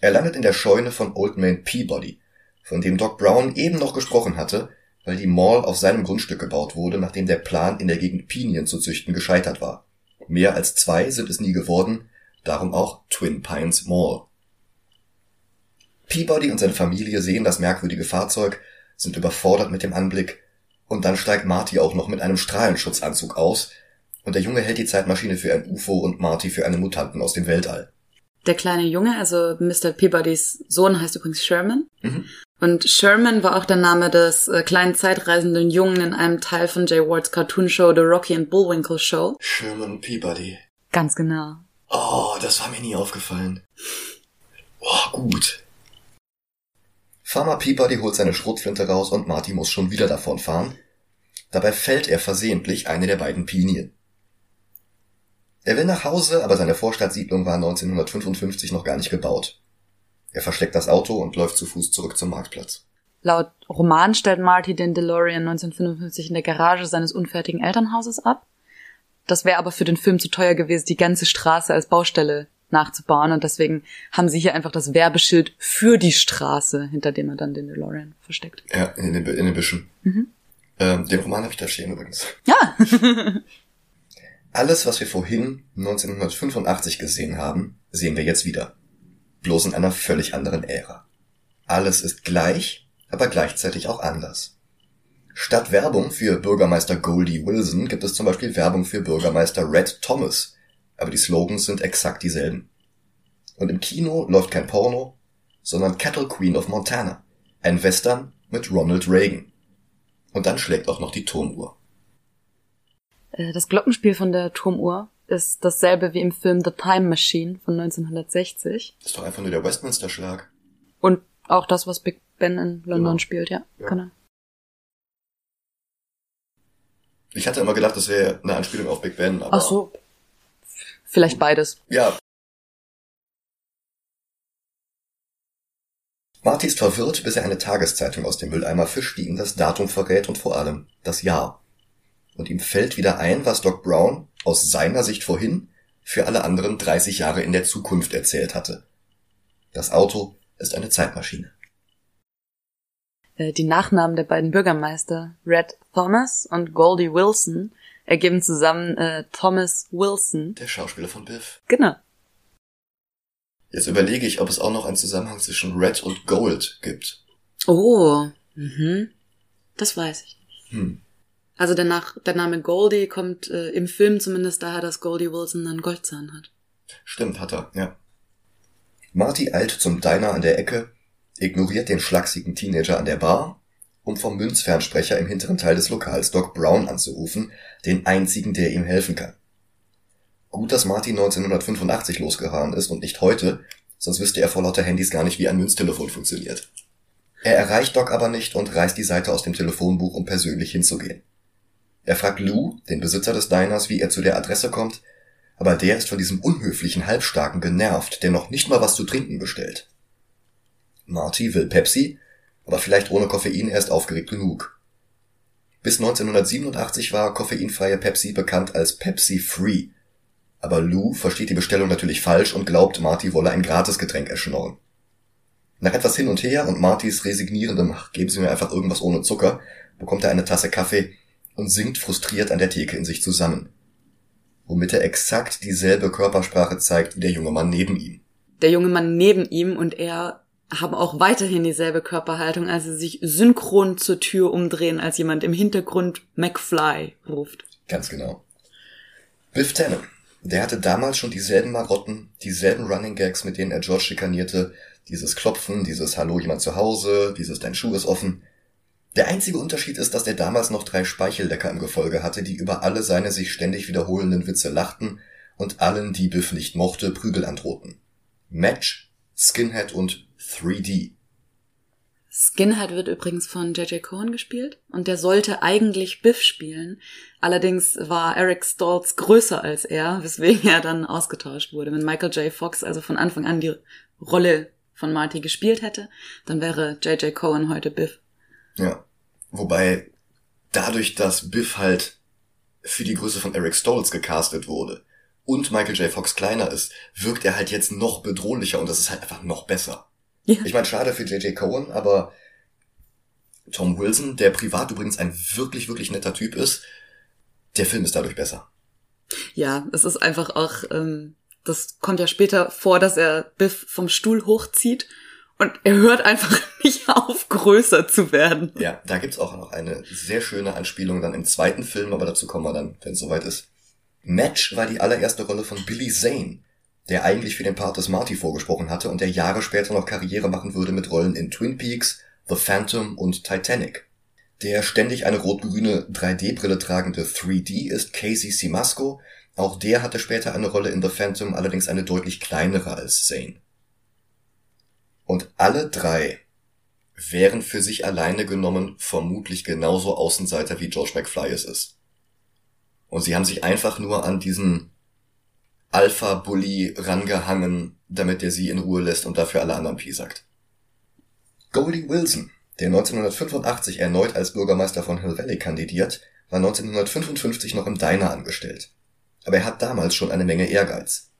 Er landet in der Scheune von Old Man Peabody, von dem Doc Brown eben noch gesprochen hatte, weil die Mall auf seinem Grundstück gebaut wurde, nachdem der Plan, in der Gegend Pinien zu züchten, gescheitert war. Mehr als zwei sind es nie geworden, darum auch Twin Pines Mall. Peabody und seine Familie sehen das merkwürdige Fahrzeug, sind überfordert mit dem Anblick, und dann steigt Marty auch noch mit einem Strahlenschutzanzug aus, und der Junge hält die Zeitmaschine für ein UFO und Marty für einen Mutanten aus dem Weltall. Der kleine Junge, also Mr. Peabodys Sohn, heißt übrigens Sherman. Mhm. Und Sherman war auch der Name des äh, kleinen zeitreisenden Jungen in einem Teil von Jay Ward's Cartoon-Show The Rocky and Bullwinkle Show. Sherman Peabody. Ganz genau. Oh, das war mir nie aufgefallen. Oh, gut. Farmer Peabody holt seine Schrotflinte raus und Marty muss schon wieder davonfahren. Dabei fällt er versehentlich eine der beiden Pinien. Er will nach Hause, aber seine Vorstadtsiedlung war 1955 noch gar nicht gebaut. Er versteckt das Auto und läuft zu Fuß zurück zum Marktplatz. Laut Roman stellt Marty den DeLorean 1955 in der Garage seines unfertigen Elternhauses ab. Das wäre aber für den Film zu teuer gewesen, die ganze Straße als Baustelle nachzubauen und deswegen haben sie hier einfach das Werbeschild für die Straße, hinter dem er dann den DeLorean versteckt. Ja, in den, in den Büschen. Mhm. Ähm, den Roman habe ich da stehen übrigens. Ja, [LAUGHS] Alles, was wir vorhin 1985 gesehen haben, sehen wir jetzt wieder. Bloß in einer völlig anderen Ära. Alles ist gleich, aber gleichzeitig auch anders. Statt Werbung für Bürgermeister Goldie Wilson gibt es zum Beispiel Werbung für Bürgermeister Red Thomas, aber die Slogans sind exakt dieselben. Und im Kino läuft kein Porno, sondern Cattle Queen of Montana, ein Western mit Ronald Reagan. Und dann schlägt auch noch die Turmuhr. Äh, das Glockenspiel von der Turmuhr ist dasselbe wie im Film The Time Machine von 1960. Ist doch einfach nur der Westminster-Schlag. Und auch das, was Big Ben in London Genau. spielt, ja. Ja. Genau. Ich hatte immer gedacht, das wäre eine Anspielung auf Big Ben, aber. Ach so. Vielleicht beides. Ja. Marty ist verwirrt, bis er eine Tageszeitung aus dem Mülleimer fischt, die ihm das Datum verrät und vor allem das Jahr. Und ihm fällt wieder ein, was Doc Brown aus seiner Sicht vorhin für alle anderen 30 Jahre in der Zukunft erzählt hatte. Das Auto ist eine Zeitmaschine. Äh, Die Nachnamen der beiden Bürgermeister, Red Thomas und Goldie Wilson, ergeben zusammen äh, Thomas Wilson. Der Schauspieler von Biff. Genau. Jetzt überlege ich, ob es auch noch einen Zusammenhang zwischen Red und Gold gibt. Oh, mhm. Das weiß ich. Hm. Also der, Nach der Name Goldie kommt äh, im Film zumindest daher, dass Goldie Wilson einen Goldzahn hat. Stimmt, hat er, ja. Marty eilt zum Diner an der Ecke, ignoriert den schlachsigen Teenager an der Bar, um vom Münzfernsprecher im hinteren Teil des Lokals Doc Brown anzurufen, den einzigen, der ihm helfen kann. Gut, dass Marty 1985 losgefahren ist und nicht heute, sonst wüsste er vor lauter Handys gar nicht, wie ein Münztelefon funktioniert. Er erreicht Doc aber nicht und reißt die Seite aus dem Telefonbuch, um persönlich hinzugehen. Er fragt Lou, den Besitzer des Diners, wie er zu der Adresse kommt, aber der ist von diesem unhöflichen Halbstarken genervt, der noch nicht mal was zu trinken bestellt. Marty will Pepsi, aber vielleicht ohne Koffein erst aufgeregt genug. Bis 1987 war koffeinfreie Pepsi bekannt als Pepsi Free, aber Lou versteht die Bestellung natürlich falsch und glaubt, Marty wolle ein Gratisgetränk erschnorren. Nach etwas hin und her und Martys resignierendem, geben Sie mir einfach irgendwas ohne Zucker, bekommt er eine Tasse Kaffee und sinkt frustriert an der Theke in sich zusammen. Womit er exakt dieselbe Körpersprache zeigt wie der junge Mann neben ihm. Der junge Mann neben ihm und er haben auch weiterhin dieselbe Körperhaltung, als sie sich synchron zur Tür umdrehen, als jemand im Hintergrund McFly ruft. Ganz genau. Biff Tannen, der hatte damals schon dieselben Marotten, dieselben Running Gags, mit denen er George schikanierte, dieses Klopfen, dieses Hallo jemand zu Hause, dieses Dein Schuh ist offen. Der einzige Unterschied ist, dass er damals noch drei Speichellecker im Gefolge hatte, die über alle seine sich ständig wiederholenden Witze lachten und allen, die Biff nicht mochte, Prügel androhten. Match, Skinhead und 3D. Skinhead wird übrigens von J.J. Cohen gespielt und der sollte eigentlich Biff spielen. Allerdings war Eric Stoltz größer als er, weswegen er dann ausgetauscht wurde. Wenn Michael J. Fox also von Anfang an die Rolle von Marty gespielt hätte, dann wäre J.J. Cohen heute Biff. Ja. Wobei, dadurch, dass Biff halt für die Größe von Eric Stoltz gecastet wurde und Michael J. Fox kleiner ist, wirkt er halt jetzt noch bedrohlicher und das ist halt einfach noch besser. Ja. Ich meine, schade für J.J. Cohen, aber Tom Wilson, der privat übrigens ein wirklich, wirklich netter Typ ist, der Film ist dadurch besser. Ja, es ist einfach auch, ähm, das kommt ja später vor, dass er Biff vom Stuhl hochzieht und er hört einfach [LAUGHS] nicht auf, größer zu werden. Ja, da gibt's auch noch eine sehr schöne Anspielung dann im zweiten Film, aber dazu kommen wir dann, wenn es soweit ist. Match war die allererste Rolle von Billy Zane, der eigentlich für den Part des Marty vorgesprochen hatte und der Jahre später noch Karriere machen würde mit Rollen in Twin Peaks, The Phantom und Titanic. Der ständig eine rot-grüne 3D-Brille tragende 3D ist Casey Simasco. Auch der hatte später eine Rolle in The Phantom, allerdings eine deutlich kleinere als Zane. Und alle drei wären für sich alleine genommen vermutlich genauso Außenseiter wie George McFly es ist. Und sie haben sich einfach nur an diesen Alpha-Bully rangehangen, damit er sie in Ruhe lässt und dafür alle anderen piesackt. Goldie Wilson, der 1985 erneut als Bürgermeister von Hill Valley kandidiert, war 1955 noch im Diner angestellt. Aber er hat damals schon eine Menge Ehrgeiz.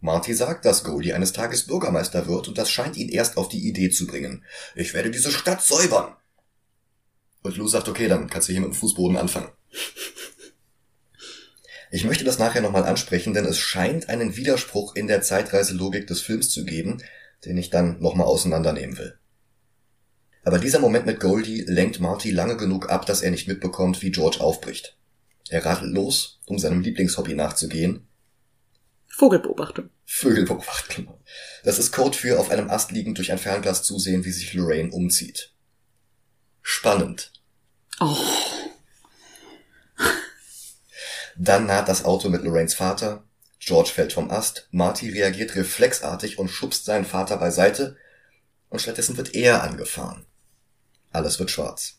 Marty sagt, dass Goldie eines Tages Bürgermeister wird und das scheint ihn erst auf die Idee zu bringen. Ich werde diese Stadt säubern. Und Lou sagt, okay, dann kannst du hier mit dem Fußboden anfangen. Ich möchte das nachher nochmal ansprechen, denn es scheint einen Widerspruch in der Zeitreiselogik des Films zu geben, den ich dann nochmal auseinandernehmen will. Aber dieser Moment mit Goldie lenkt Marty lange genug ab, dass er nicht mitbekommt, wie George aufbricht. Er radelt los, um seinem Lieblingshobby nachzugehen, Vogelbeobachtung. Vögel beobachten. Das ist Code für auf einem Ast liegend durch ein Fernglas zusehen, wie sich Lorraine umzieht. Spannend. Oh, Dann naht das Auto mit Lorraines Vater, George fällt vom Ast, Marty reagiert reflexartig und schubst seinen Vater beiseite und stattdessen wird er angefahren. Alles wird schwarz.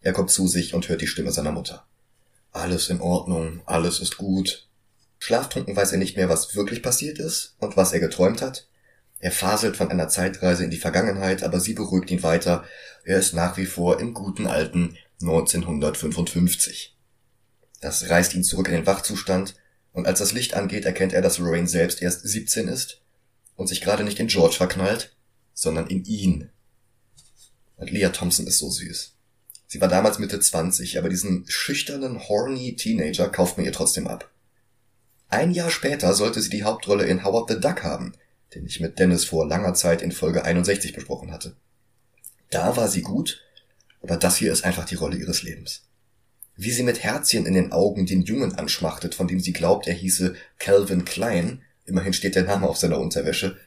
Er kommt zu sich und hört die Stimme seiner Mutter. Alles in Ordnung, alles ist gut. Schlaftrunken weiß er nicht mehr, was wirklich passiert ist und was er geträumt hat. Er faselt von einer Zeitreise in die Vergangenheit, aber sie beruhigt ihn weiter. Er ist nach wie vor im guten alten 1955. Das reißt ihn zurück in den Wachzustand, und als das Licht angeht, erkennt er, dass Lorraine selbst erst 17 ist und sich gerade nicht in George verknallt, sondern in ihn. Und Leah Thompson ist so süß. Sie war damals Mitte 20, aber diesen schüchternen, horny Teenager kauft man ihr trotzdem ab. Ein Jahr später sollte sie die Hauptrolle in Howard the Duck haben, den ich mit Dennis vor langer Zeit in Folge 61 besprochen hatte. Da war sie gut, aber das hier ist einfach die Rolle ihres Lebens. Wie sie mit Herzchen in den Augen den Jungen anschmachtet, von dem sie glaubt, er hieße Calvin Klein, immerhin steht der Name auf seiner Unterwäsche.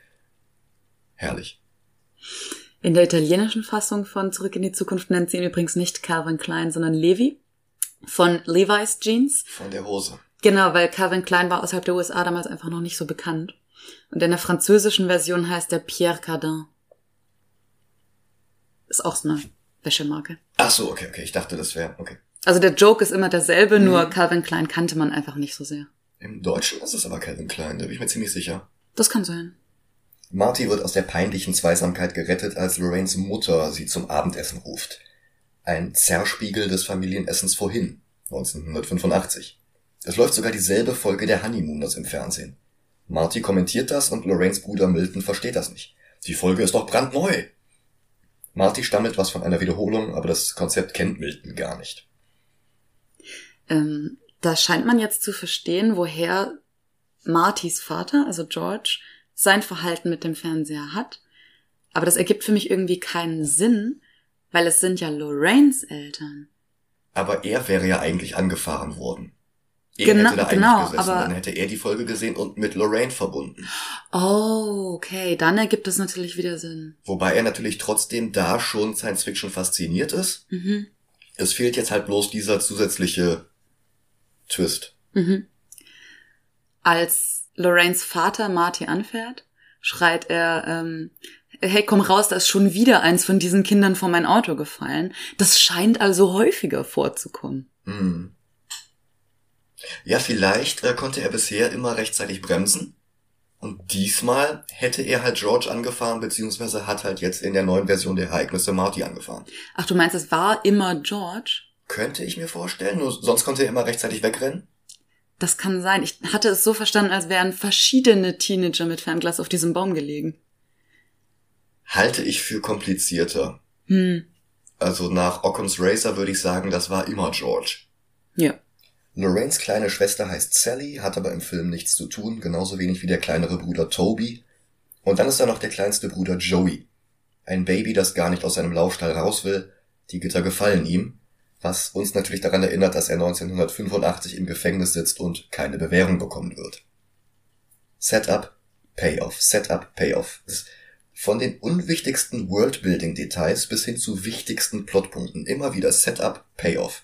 Herrlich. In der italienischen Fassung von Zurück in die Zukunft nennt sie ihn übrigens nicht Calvin Klein, sondern Levi von Levi's Jeans. Von der Hose. Genau, weil Calvin Klein war außerhalb der USA damals einfach noch nicht so bekannt. Und in der französischen Version heißt er Pierre Cardin. Ist auch so eine Wäschemarke. Ach so, okay, okay. Ich dachte, das wäre, okay. Also der Joke ist immer derselbe, Mhm. nur Calvin Klein kannte man einfach nicht so sehr. Im Deutschen ist es aber Calvin Klein, da bin ich mir ziemlich sicher. Das kann sein. Marty wird aus der peinlichen Zweisamkeit gerettet, als Lorraines Mutter sie zum Abendessen ruft. Ein Zerspiegel des Familienessens vorhin, 1985. Es läuft sogar dieselbe Folge der Honeymooners im Fernsehen. Marty kommentiert das und Lorraines Bruder Milton versteht das nicht. Die Folge ist doch brandneu. Marty stammelt was von einer Wiederholung, aber das Konzept kennt Milton gar nicht. Ähm, da scheint man jetzt zu verstehen, woher Martys Vater, also George, sein Verhalten mit dem Fernseher hat. Aber das ergibt für mich irgendwie keinen Sinn, weil es sind ja Lorraines Eltern. Aber er wäre ja eigentlich angefahren worden. Er Genau- hätte da genau, eigentlich gesessen, aber- dann hätte er die Folge gesehen und mit Lorraine verbunden. Oh, okay, dann ergibt es natürlich wieder Sinn. Wobei er natürlich trotzdem da schon Science Fiction fasziniert ist. Mhm. Es fehlt jetzt halt bloß dieser zusätzliche Twist. Mhm. Als Lorraines Vater Marty anfährt, schreit er, ähm, hey, komm raus, da ist schon wieder eins von diesen Kindern vor mein Auto gefallen. Das scheint also häufiger vorzukommen. Hm. Ja, vielleicht äh, konnte er bisher immer rechtzeitig bremsen. Und diesmal hätte er halt George angefahren, beziehungsweise hat halt jetzt in der neuen Version der Ereignisse Marty angefahren. Ach, du meinst, es war immer George? Könnte ich mir vorstellen, nur sonst konnte er immer rechtzeitig wegrennen. Das kann sein. Ich hatte es so verstanden, als wären verschiedene Teenager mit Fernglas auf diesem Baum gelegen. Halte ich für komplizierter. Hm, Also nach Occam's Racer würde ich sagen, das war immer George. ja. Lorraines kleine Schwester heißt Sally, hat aber im Film nichts zu tun, genauso wenig wie der kleinere Bruder Toby. Und dann ist da noch der kleinste Bruder Joey. Ein Baby, das gar nicht aus seinem Laufstall raus will. Die Gitter gefallen ihm. Was uns natürlich daran erinnert, dass er 1985 im Gefängnis sitzt und keine Bewährung bekommen wird. Setup, Payoff, Setup, Payoff. Von den unwichtigsten Worldbuilding-Details bis hin zu wichtigsten Plotpunkten immer wieder Setup, Payoff.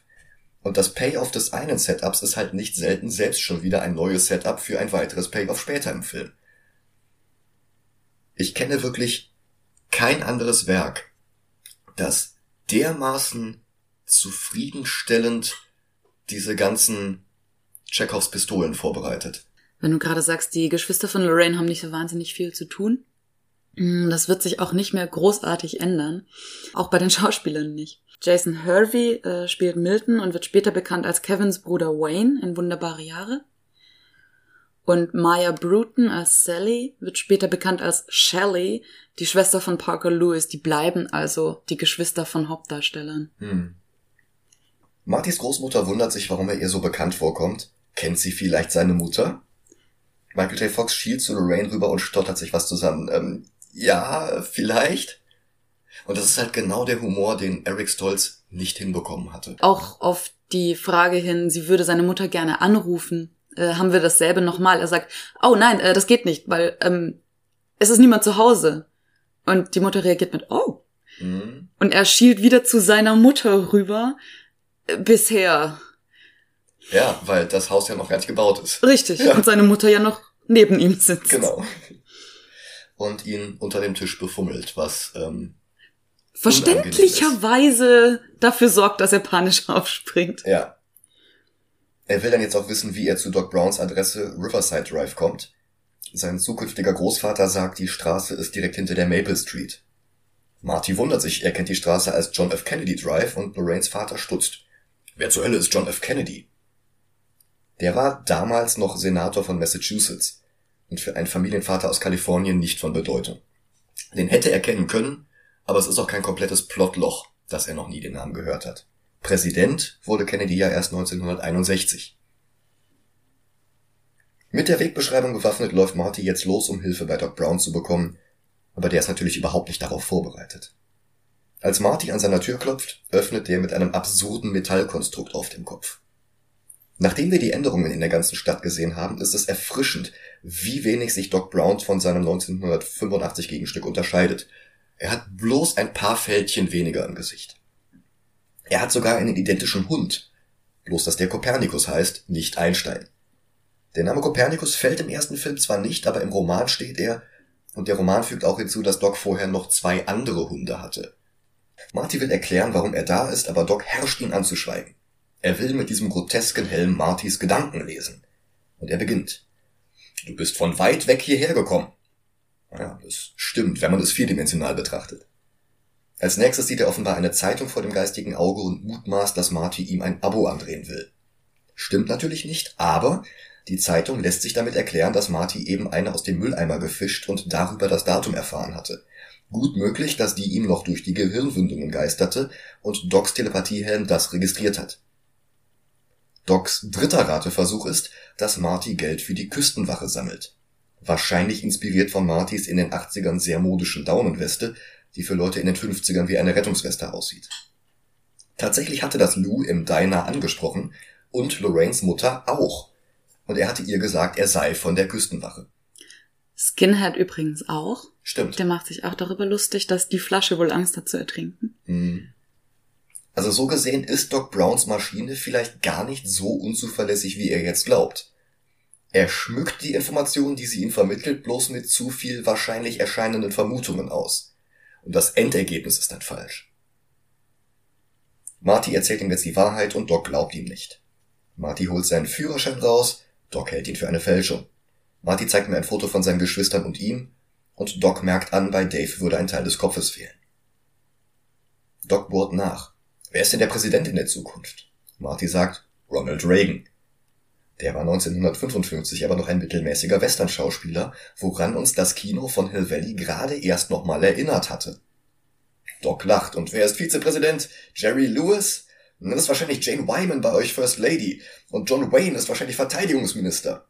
Und das Payoff des einen Setups ist halt nicht selten selbst schon wieder ein neues Setup für ein weiteres Payoff später im Film. Ich kenne wirklich kein anderes Werk, das dermaßen zufriedenstellend diese ganzen Chekhovs Pistolen vorbereitet. Wenn du gerade sagst, die Geschwister von Lorraine haben nicht so wahnsinnig viel zu tun. Hm, Das wird sich auch nicht mehr großartig ändern. Auch bei den [LAUGHS] Schauspielern nicht. Jason Hervey äh, spielt Milton und wird später bekannt als Kevins Bruder Wayne in Wunderbare Jahre. Und Maya Bruton als Sally wird später bekannt als Shelley, die Schwester von Parker Lewis. Die bleiben also die Geschwister von Hauptdarstellern. Hm. Martys Großmutter wundert sich, warum er ihr so bekannt vorkommt. Kennt sie vielleicht seine Mutter? Michael J. Fox schielt zu Lorraine rüber und stottert sich was zusammen. Ähm, ja, vielleicht. Und das ist halt genau der Humor, den Eric Stolz nicht hinbekommen hatte. Auch auf die Frage hin, sie würde seine Mutter gerne anrufen, äh, haben wir dasselbe nochmal. Er sagt, oh nein, äh, das geht nicht, weil ähm, es ist niemand zu Hause. Und die Mutter reagiert mit, oh. Hm. Und er schielt wieder zu seiner Mutter rüber. Bisher. Ja, weil das Haus ja noch gar nicht gebaut ist. Richtig. Ja. Und seine Mutter ja noch neben ihm sitzt. Genau. Und ihn unter dem Tisch befummelt, was ähm, Verständlicherweise dafür sorgt, dass er panisch [LAUGHS] aufspringt. Ja. Er will dann jetzt auch wissen, wie er zu Doc Browns Adresse Riverside Drive kommt. Sein zukünftiger Großvater sagt, die Straße ist direkt hinter der Maple Street. Marty wundert sich, er kennt die Straße als John F. Kennedy Drive und Lorraines Vater stutzt. Wer zur Hölle ist John F. Kennedy? Der war damals noch Senator von Massachusetts und für einen Familienvater aus Kalifornien nicht von Bedeutung. Den hätte er kennen können, aber es ist auch kein komplettes Plotloch, dass er noch nie den Namen gehört hat. Präsident wurde Kennedy ja erst 1961. Mit der Wegbeschreibung bewaffnet läuft Marty jetzt los, um Hilfe bei Doc Brown zu bekommen, aber der ist natürlich überhaupt nicht darauf vorbereitet. Als Marty an seiner Tür klopft, öffnet der mit einem absurden Metallkonstrukt auf dem Kopf. Nachdem wir die Änderungen in der ganzen Stadt gesehen haben, ist es erfrischend, wie wenig sich Doc Brown von seinem 1985 Gegenstück unterscheidet. Er hat bloß ein paar Fältchen weniger im Gesicht. Er hat sogar einen identischen Hund, bloß dass der Kopernikus heißt, nicht Einstein. Der Name Kopernikus fällt im ersten Film zwar nicht, aber im Roman steht er, und der Roman fügt auch hinzu, dass Doc vorher noch zwei andere Hunde hatte. Marty will erklären, warum er da ist, aber Doc herrscht ihn anzuschweigen. Er will mit diesem grotesken Helm Martys Gedanken lesen. Und er beginnt. Du bist von weit weg hierher gekommen. Ja, das stimmt, wenn man es vierdimensional betrachtet. Als nächstes sieht er offenbar eine Zeitung vor dem geistigen Auge und mutmaßt, dass Marty ihm ein Abo andrehen will. Stimmt natürlich nicht, aber die Zeitung lässt sich damit erklären, dass Marty eben eine aus dem Mülleimer gefischt und darüber das Datum erfahren hatte. Gut möglich, dass die ihm noch durch die Gehirnwindungen geisterte und Docs Telepathiehelm das registriert hat. Docs dritter Rateversuch ist, dass Marty Geld für die Küstenwache sammelt. Wahrscheinlich inspiriert von Martys in den 80ern sehr modischen Daunenweste, die für Leute in den 50ern wie eine Rettungsweste aussieht. Tatsächlich hatte das Lou im Diner angesprochen und Lorraines Mutter auch. Und er hatte ihr gesagt, er sei von der Küstenwache. Skinhead übrigens auch. Stimmt. Der macht sich auch darüber lustig, dass die Flasche wohl Angst hat zu ertrinken. Hm. Also so gesehen ist Doc Browns Maschine vielleicht gar nicht so unzuverlässig, wie er jetzt glaubt. Er schmückt die Informationen, die sie ihm vermittelt, bloß mit zu viel wahrscheinlich erscheinenden Vermutungen aus. Und das Endergebnis ist dann falsch. Marty erzählt ihm jetzt die Wahrheit und Doc glaubt ihm nicht. Marty holt seinen Führerschein raus, Doc hält ihn für eine Fälschung. Marty zeigt mir ein Foto von seinen Geschwistern und ihm, und Doc merkt an, bei Dave würde ein Teil des Kopfes fehlen. Doc bohrt nach. Wer ist denn der Präsident in der Zukunft? Marty sagt, Ronald Reagan. Der war 1955 aber noch ein mittelmäßiger Western-Schauspieler, woran uns das Kino von Hill Valley gerade erst nochmal erinnert hatte. Doc lacht. Und wer ist Vizepräsident? Jerry Lewis? Dann ist wahrscheinlich Jane Wyman bei euch First Lady. Und John Wayne ist wahrscheinlich Verteidigungsminister.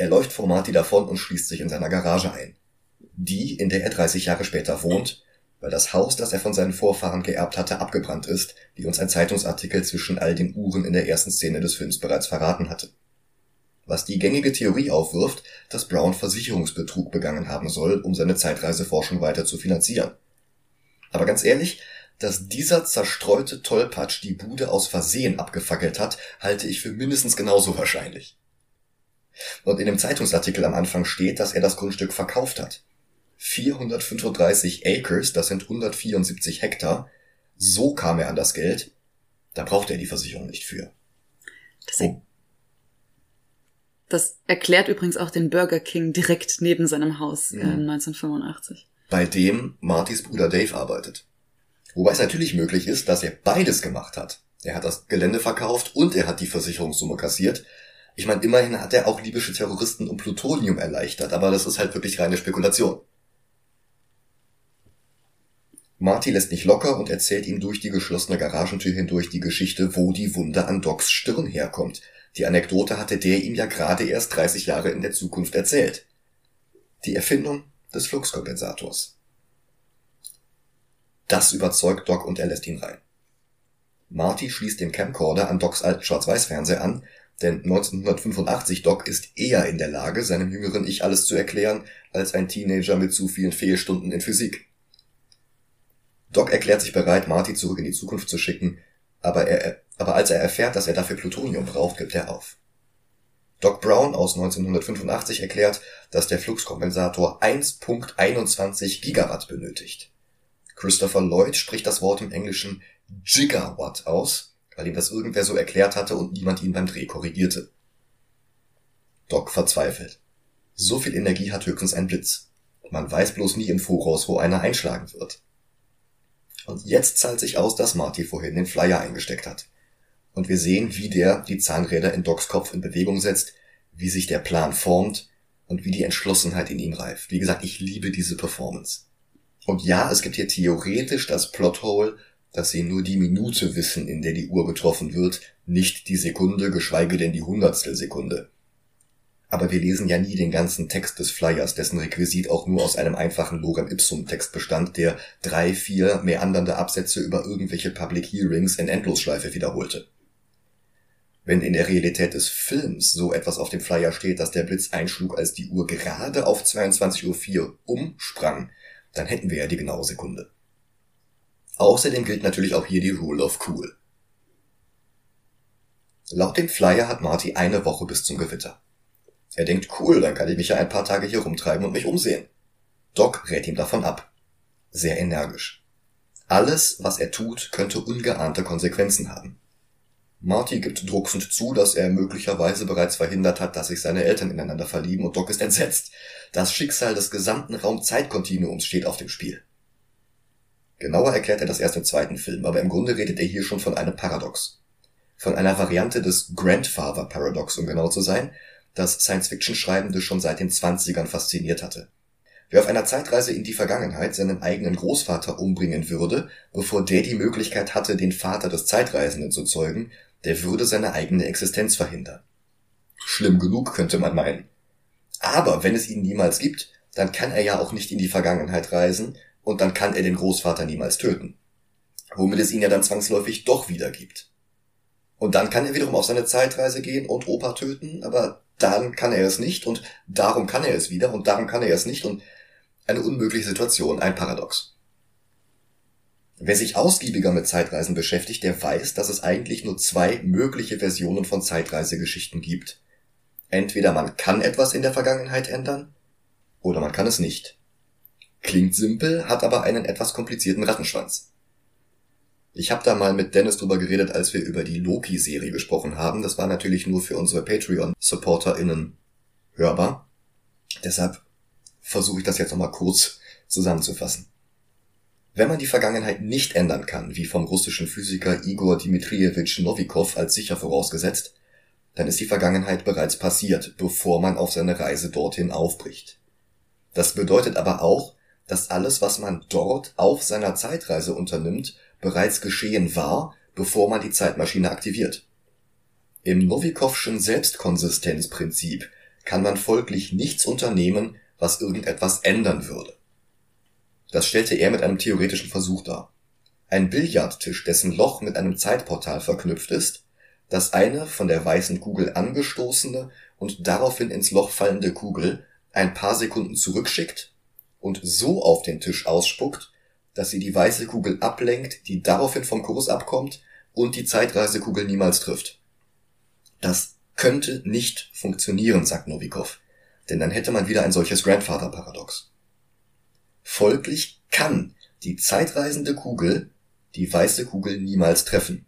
Er läuft vor Marty davon und schließt sich in seiner Garage ein. Die, in der er 30 Jahre später wohnt, weil das Haus, das er von seinen Vorfahren geerbt hatte, abgebrannt ist, wie uns ein Zeitungsartikel zwischen all den Uhren in der ersten Szene des Films bereits verraten hatte. Was die gängige Theorie aufwirft, dass Brown Versicherungsbetrug begangen haben soll, um seine Zeitreiseforschung weiter zu finanzieren. Aber ganz ehrlich, dass dieser zerstreute Tollpatsch die Bude aus Versehen abgefackelt hat, halte ich für mindestens genauso wahrscheinlich. Und in dem Zeitungsartikel am Anfang steht, dass er das Grundstück verkauft hat. 435 Acres, das sind 174 Hektar. So kam er an das Geld. Da braucht er die Versicherung nicht für. Das, Oh. das erklärt übrigens auch den Burger King direkt neben seinem Haus äh, Mhm. 1985. Bei dem Martys Bruder Dave arbeitet. Wobei es natürlich möglich ist, dass er beides gemacht hat. Er hat das Gelände verkauft und er hat die Versicherungssumme kassiert. Ich meine, immerhin hat er auch libysche Terroristen um Plutonium erleichtert, aber das ist halt wirklich reine Spekulation. Marty lässt nicht locker und erzählt ihm durch die geschlossene Garagentür hindurch die Geschichte, wo die Wunde an Docs Stirn herkommt. Die Anekdote hatte der ihm ja gerade erst 30 Jahre in der Zukunft erzählt. Die Erfindung des Fluxkompensators. Das überzeugt Doc und er lässt ihn rein. Marty schließt den Camcorder an Docs alten Schwarz-Weiß-Fernseher an, denn 1985 Doc ist eher in der Lage, seinem jüngeren Ich alles zu erklären, als ein Teenager mit zu vielen Fehlstunden in Physik. Doc erklärt sich bereit, Marty zurück in die Zukunft zu schicken, aber er, aber als er erfährt, dass er dafür Plutonium braucht, gibt er auf. Doc Brown aus 1985 erklärt, dass der Fluxkompensator 1.21 Gigawatt benötigt. Christopher Lloyd spricht das Wort im Englischen Gigawatt aus, weil ihm das irgendwer so erklärt hatte und niemand ihn beim Dreh korrigierte. Doc verzweifelt. So viel Energie hat höchstens ein Blitz. Man weiß bloß nie im Voraus, wo einer einschlagen wird. Und jetzt zahlt sich aus, dass Marty vorhin den Flyer eingesteckt hat. Und wir sehen, wie der die Zahnräder in Docs Kopf in Bewegung setzt, wie sich der Plan formt und wie die Entschlossenheit in ihm reift. Wie gesagt, ich liebe diese Performance. Und ja, es gibt hier theoretisch das Plothole, dass sie nur die Minute wissen, in der die Uhr getroffen wird, nicht die Sekunde, geschweige denn die Hundertstel Sekunde. Aber wir lesen ja nie den ganzen Text des Flyers, dessen Requisit auch nur aus einem einfachen Lorem Ipsum Text bestand, der drei, vier meandernde Absätze über irgendwelche Public Hearings in Endlosschleife wiederholte. Wenn in der Realität des Films so etwas auf dem Flyer steht, dass der Blitz einschlug, als die Uhr gerade auf 22.04 Uhr umsprang, dann hätten wir ja die genaue Sekunde. Außerdem gilt natürlich auch hier die Rule of Cool. Laut dem Flyer hat Marty eine Woche bis zum Gewitter. Er denkt, cool, dann kann ich mich ja ein paar Tage hier rumtreiben und mich umsehen. Doc rät ihm davon ab. Sehr energisch. Alles, was er tut, könnte ungeahnte Konsequenzen haben. Marty gibt drucksend zu, dass er möglicherweise bereits verhindert hat, dass sich seine Eltern ineinander verlieben und Doc ist entsetzt. Das Schicksal des gesamten Raumzeitkontinuums steht auf dem Spiel. Genauer erklärt er das erst im zweiten Film, aber im Grunde redet er hier schon von einem Paradox. Von einer Variante des Grandfather Paradox, um genau zu sein, das Science-Fiction-Schreibende schon seit den Zwanzigern fasziniert hatte. Wer auf einer Zeitreise in die Vergangenheit seinen eigenen Großvater umbringen würde, bevor der die Möglichkeit hatte, den Vater des Zeitreisenden zu zeugen, der würde seine eigene Existenz verhindern. Schlimm genug, könnte man meinen. Aber wenn es ihn niemals gibt, dann kann er ja auch nicht in die Vergangenheit reisen und dann kann er den Großvater niemals töten. Womit es ihn ja dann zwangsläufig doch wieder gibt. Und dann kann er wiederum auf seine Zeitreise gehen und Opa töten, aber dann kann er es nicht und darum kann er es wieder und darum kann er es nicht und eine unmögliche Situation, ein Paradox. Wer sich ausgiebiger mit Zeitreisen beschäftigt, der weiß, dass es eigentlich nur zwei mögliche Versionen von Zeitreisegeschichten gibt. Entweder man kann etwas in der Vergangenheit ändern, oder man kann es nicht. Klingt simpel, hat aber einen etwas komplizierten Rattenschwanz. Ich habe da mal mit Dennis drüber geredet, als wir über die Loki-Serie gesprochen haben. Das war natürlich nur für unsere Patreon-SupporterInnen hörbar. Deshalb versuche ich das jetzt nochmal kurz zusammenzufassen. Wenn man die Vergangenheit nicht ändern kann, wie vom russischen Physiker Igor Dmitrievich Novikov als sicher vorausgesetzt, dann ist die Vergangenheit bereits passiert, bevor man auf seine Reise dorthin aufbricht. Das bedeutet aber auch, dass alles, was man dort auf seiner Zeitreise unternimmt, bereits geschehen war, bevor man die Zeitmaschine aktiviert. Im Novikovschen Selbstkonsistenzprinzip kann man folglich nichts unternehmen, was irgendetwas ändern würde. Das stellte er mit einem theoretischen Versuch dar. Ein Billardtisch, dessen Loch mit einem Zeitportal verknüpft ist, das eine von der weißen Kugel angestoßene und daraufhin ins Loch fallende Kugel ein paar Sekunden zurückschickt und so auf den Tisch ausspuckt, dass sie die weiße Kugel ablenkt, die daraufhin vom Kurs abkommt und die Zeitreisekugel niemals trifft. Das könnte nicht funktionieren, sagt Novikov, denn dann hätte man wieder ein solches Grandfather-Paradox. Folglich kann die zeitreisende Kugel die weiße Kugel niemals treffen.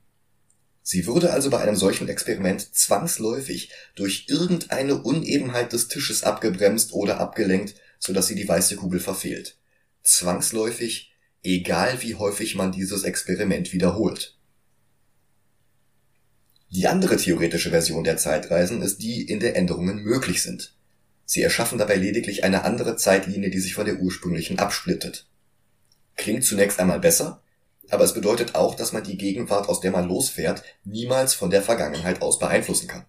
Sie würde also bei einem solchen Experiment zwangsläufig durch irgendeine Unebenheit des Tisches abgebremst oder abgelenkt, so dass sie die weiße Kugel verfehlt. Zwangsläufig, egal wie häufig man dieses Experiment wiederholt. Die andere theoretische Version der Zeitreisen ist die, in der Änderungen möglich sind. Sie erschaffen dabei lediglich eine andere Zeitlinie, die sich von der ursprünglichen absplittet. Klingt zunächst einmal besser, aber es bedeutet auch, dass man die Gegenwart, aus der man losfährt, niemals von der Vergangenheit aus beeinflussen kann.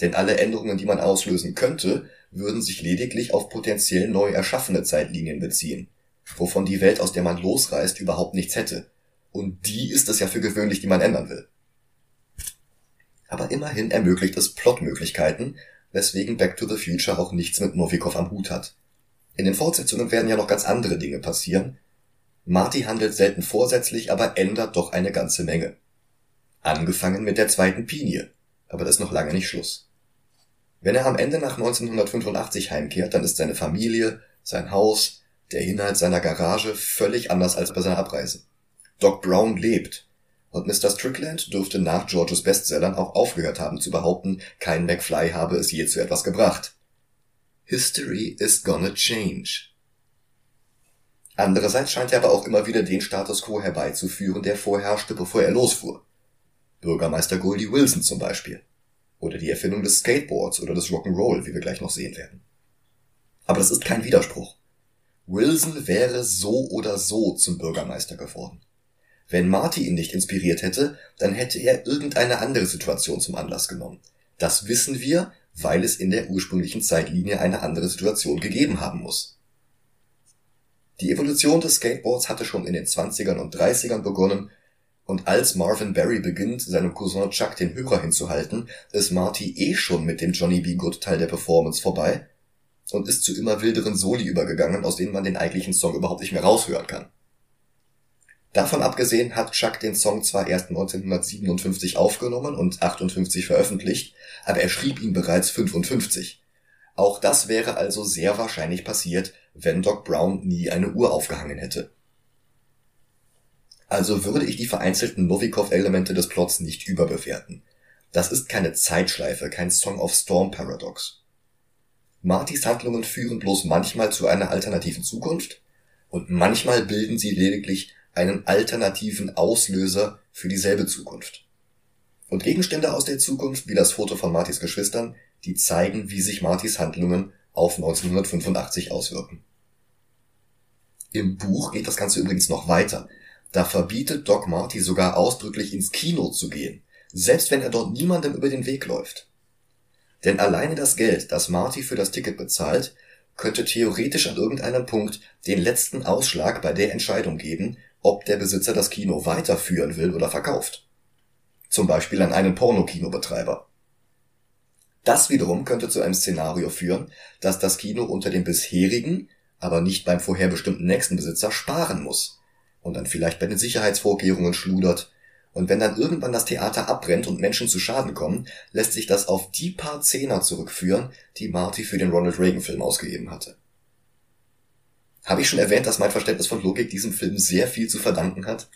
Denn alle Änderungen, die man auslösen könnte, würden sich lediglich auf potenziell neu erschaffene Zeitlinien beziehen, wovon die Welt, aus der man losreist, überhaupt nichts hätte. Und die ist es ja für gewöhnlich, die man ändern will. Aber immerhin ermöglicht es Plotmöglichkeiten, weswegen Back to the Future auch nichts mit Novikov am Hut hat. In den Fortsetzungen werden ja noch ganz andere Dinge passieren, Marty handelt selten vorsätzlich, aber ändert doch eine ganze Menge. Angefangen mit der zweiten Pinie. Aber das ist noch lange nicht Schluss. Wenn er am Ende nach 1985 heimkehrt, dann ist seine Familie, sein Haus, der Inhalt seiner Garage völlig anders als bei seiner Abreise. Doc Brown lebt. Und Mr. Strickland dürfte nach Georges Bestsellern auch aufgehört haben zu behaupten, kein McFly habe es je zu etwas gebracht. History is gonna change. Andererseits scheint er aber auch immer wieder den Status quo herbeizuführen, der vorherrschte, bevor er losfuhr. Bürgermeister Goldie Wilson zum Beispiel. Oder die Erfindung des Skateboards oder des Rock'n'Roll, wie wir gleich noch sehen werden. Aber das ist kein Widerspruch. Wilson wäre so oder so zum Bürgermeister geworden. Wenn Marty ihn nicht inspiriert hätte, dann hätte er irgendeine andere Situation zum Anlass genommen. Das wissen wir, weil es in der ursprünglichen Zeitlinie eine andere Situation gegeben haben muss. Die Evolution des Skateboards hatte schon in den 20ern und 30ern begonnen und als Marvin Berry beginnt, seinem Cousin Chuck den Hörer hinzuhalten, ist Marty eh schon mit dem Johnny B. Good Teil der Performance vorbei und ist zu immer wilderen Soli übergegangen, aus denen man den eigentlichen Song überhaupt nicht mehr raushören kann. Davon abgesehen hat Chuck den Song zwar erst 1957 aufgenommen und 58 veröffentlicht, aber er schrieb ihn bereits 55. Auch das wäre also sehr wahrscheinlich passiert, wenn Doc Brown nie eine Uhr aufgehangen hätte. Also würde ich die vereinzelten Novikov-Elemente des Plots nicht überbewerten. Das ist keine Zeitschleife, kein Song of Storm Paradox. Martys Handlungen führen bloß manchmal zu einer alternativen Zukunft und manchmal bilden sie lediglich einen alternativen Auslöser für dieselbe Zukunft. Und Gegenstände aus der Zukunft, wie das Foto von Martys Geschwistern, die zeigen, wie sich Martys Handlungen auf 1985 auswirken. Im Buch geht das Ganze übrigens noch weiter. Da verbietet Doc Marty sogar ausdrücklich ins Kino zu gehen, selbst wenn er dort niemandem über den Weg läuft. Denn alleine das Geld, das Marty für das Ticket bezahlt, könnte theoretisch an irgendeinem Punkt den letzten Ausschlag bei der Entscheidung geben, ob der Besitzer das Kino weiterführen will oder verkauft. Zum Beispiel an einen Pornokinobetreiber. Das wiederum könnte zu einem Szenario führen, dass das Kino unter dem bisherigen, aber nicht beim vorherbestimmten nächsten Besitzer sparen muss und dann vielleicht bei den Sicherheitsvorkehrungen schludert und wenn dann irgendwann das Theater abbrennt und Menschen zu Schaden kommen, lässt sich das auf die paar Zehner zurückführen, die Marty für den Ronald Reagan Film ausgegeben hatte. Habe ich schon erwähnt, dass mein Verständnis von Logik diesem Film sehr viel zu verdanken hat?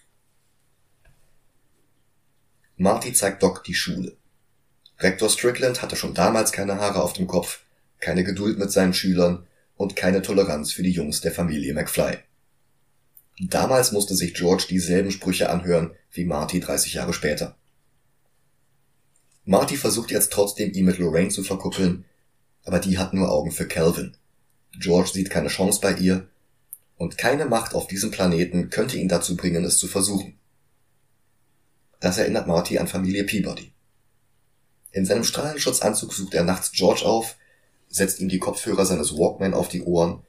Marty zeigt Doc die Schule. Rektor Strickland hatte schon damals keine Haare auf dem Kopf, keine Geduld mit seinen Schülern und keine Toleranz für die Jungs der Familie McFly. Damals musste sich George dieselben Sprüche anhören wie Marty 30 Jahre später. Marty versucht jetzt trotzdem, ihn mit Lorraine zu verkuppeln, aber die hat nur Augen für Calvin. George sieht keine Chance bei ihr und keine Macht auf diesem Planeten könnte ihn dazu bringen, es zu versuchen. Das erinnert Marty an Familie Peabody. In seinem Strahlenschutzanzug sucht er nachts George auf, setzt ihm die Kopfhörer seines Walkman auf die Ohren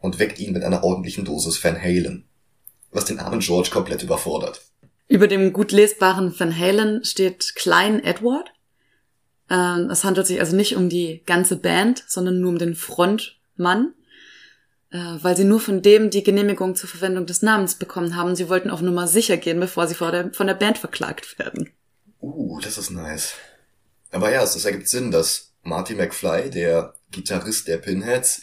und weckt ihn mit einer ordentlichen Dosis Van Halen was den armen George komplett überfordert. Über dem gut lesbaren Van Halen steht Klein Edward. Ähm, es handelt sich also nicht um die ganze Band, sondern nur um den Frontmann, äh, weil sie nur von dem die Genehmigung zur Verwendung des Namens bekommen haben. Sie wollten auf Nummer sicher gehen, bevor sie der, von der Band verklagt werden. Uh, das ist nice. Aber ja, es ergibt Sinn, dass Marty McFly, der Gitarrist der Pinheads,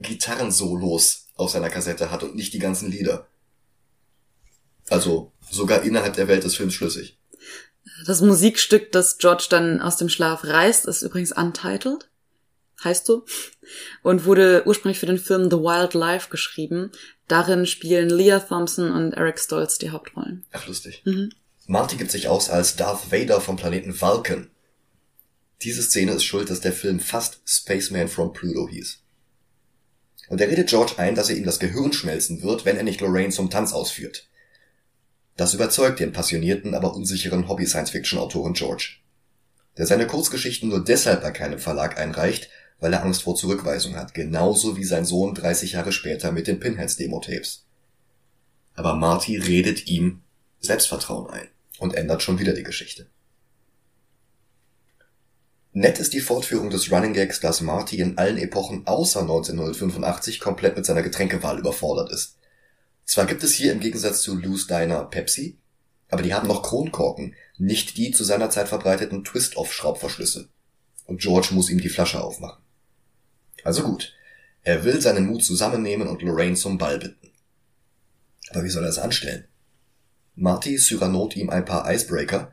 Gitarrensolos auf seiner Kassette hat und nicht die ganzen Lieder. Also sogar innerhalb der Welt des Films schlüssig. Das Musikstück, das George dann aus dem Schlaf reißt, ist übrigens Untitled. Heißt so. Und wurde ursprünglich für den Film The Wild Life geschrieben. Darin spielen Leah Thompson und Eric Stoltz die Hauptrollen. Ach, lustig. Mhm. Marty gibt sich aus als Darth Vader vom Planeten Vulcan. Diese Szene ist schuld, dass der Film fast Spaceman from Pluto hieß. Und er redet George ein, dass er ihm das Gehirn schmelzen wird, wenn er nicht Lorraine zum Tanz ausführt. Das überzeugt den passionierten, aber unsicheren Hobby-Science-Fiction-Autoren George, der seine Kurzgeschichten nur deshalb bei keinem Verlag einreicht, weil er Angst vor Zurückweisung hat, genauso wie sein Sohn 30 Jahre später mit den Pinheads-Demo-Tapes. Aber Marty redet ihm Selbstvertrauen ein und ändert schon wieder die Geschichte. Nett ist die Fortführung des Running Gags, dass Marty in allen Epochen außer 1985 komplett mit seiner Getränkewahl überfordert ist. Zwar gibt es hier im Gegensatz zu Lou's Diner Pepsi, Aber die haben noch Kronkorken, nicht die zu seiner Zeit verbreiteten Twist-off-Schraubverschlüsse. Und George muss ihm die Flasche aufmachen. Also gut. Er will seinen Mut zusammennehmen und Lorraine zum Ball bitten. Aber wie soll er es anstellen? Marty Cyranote ihm ein paar Icebreaker,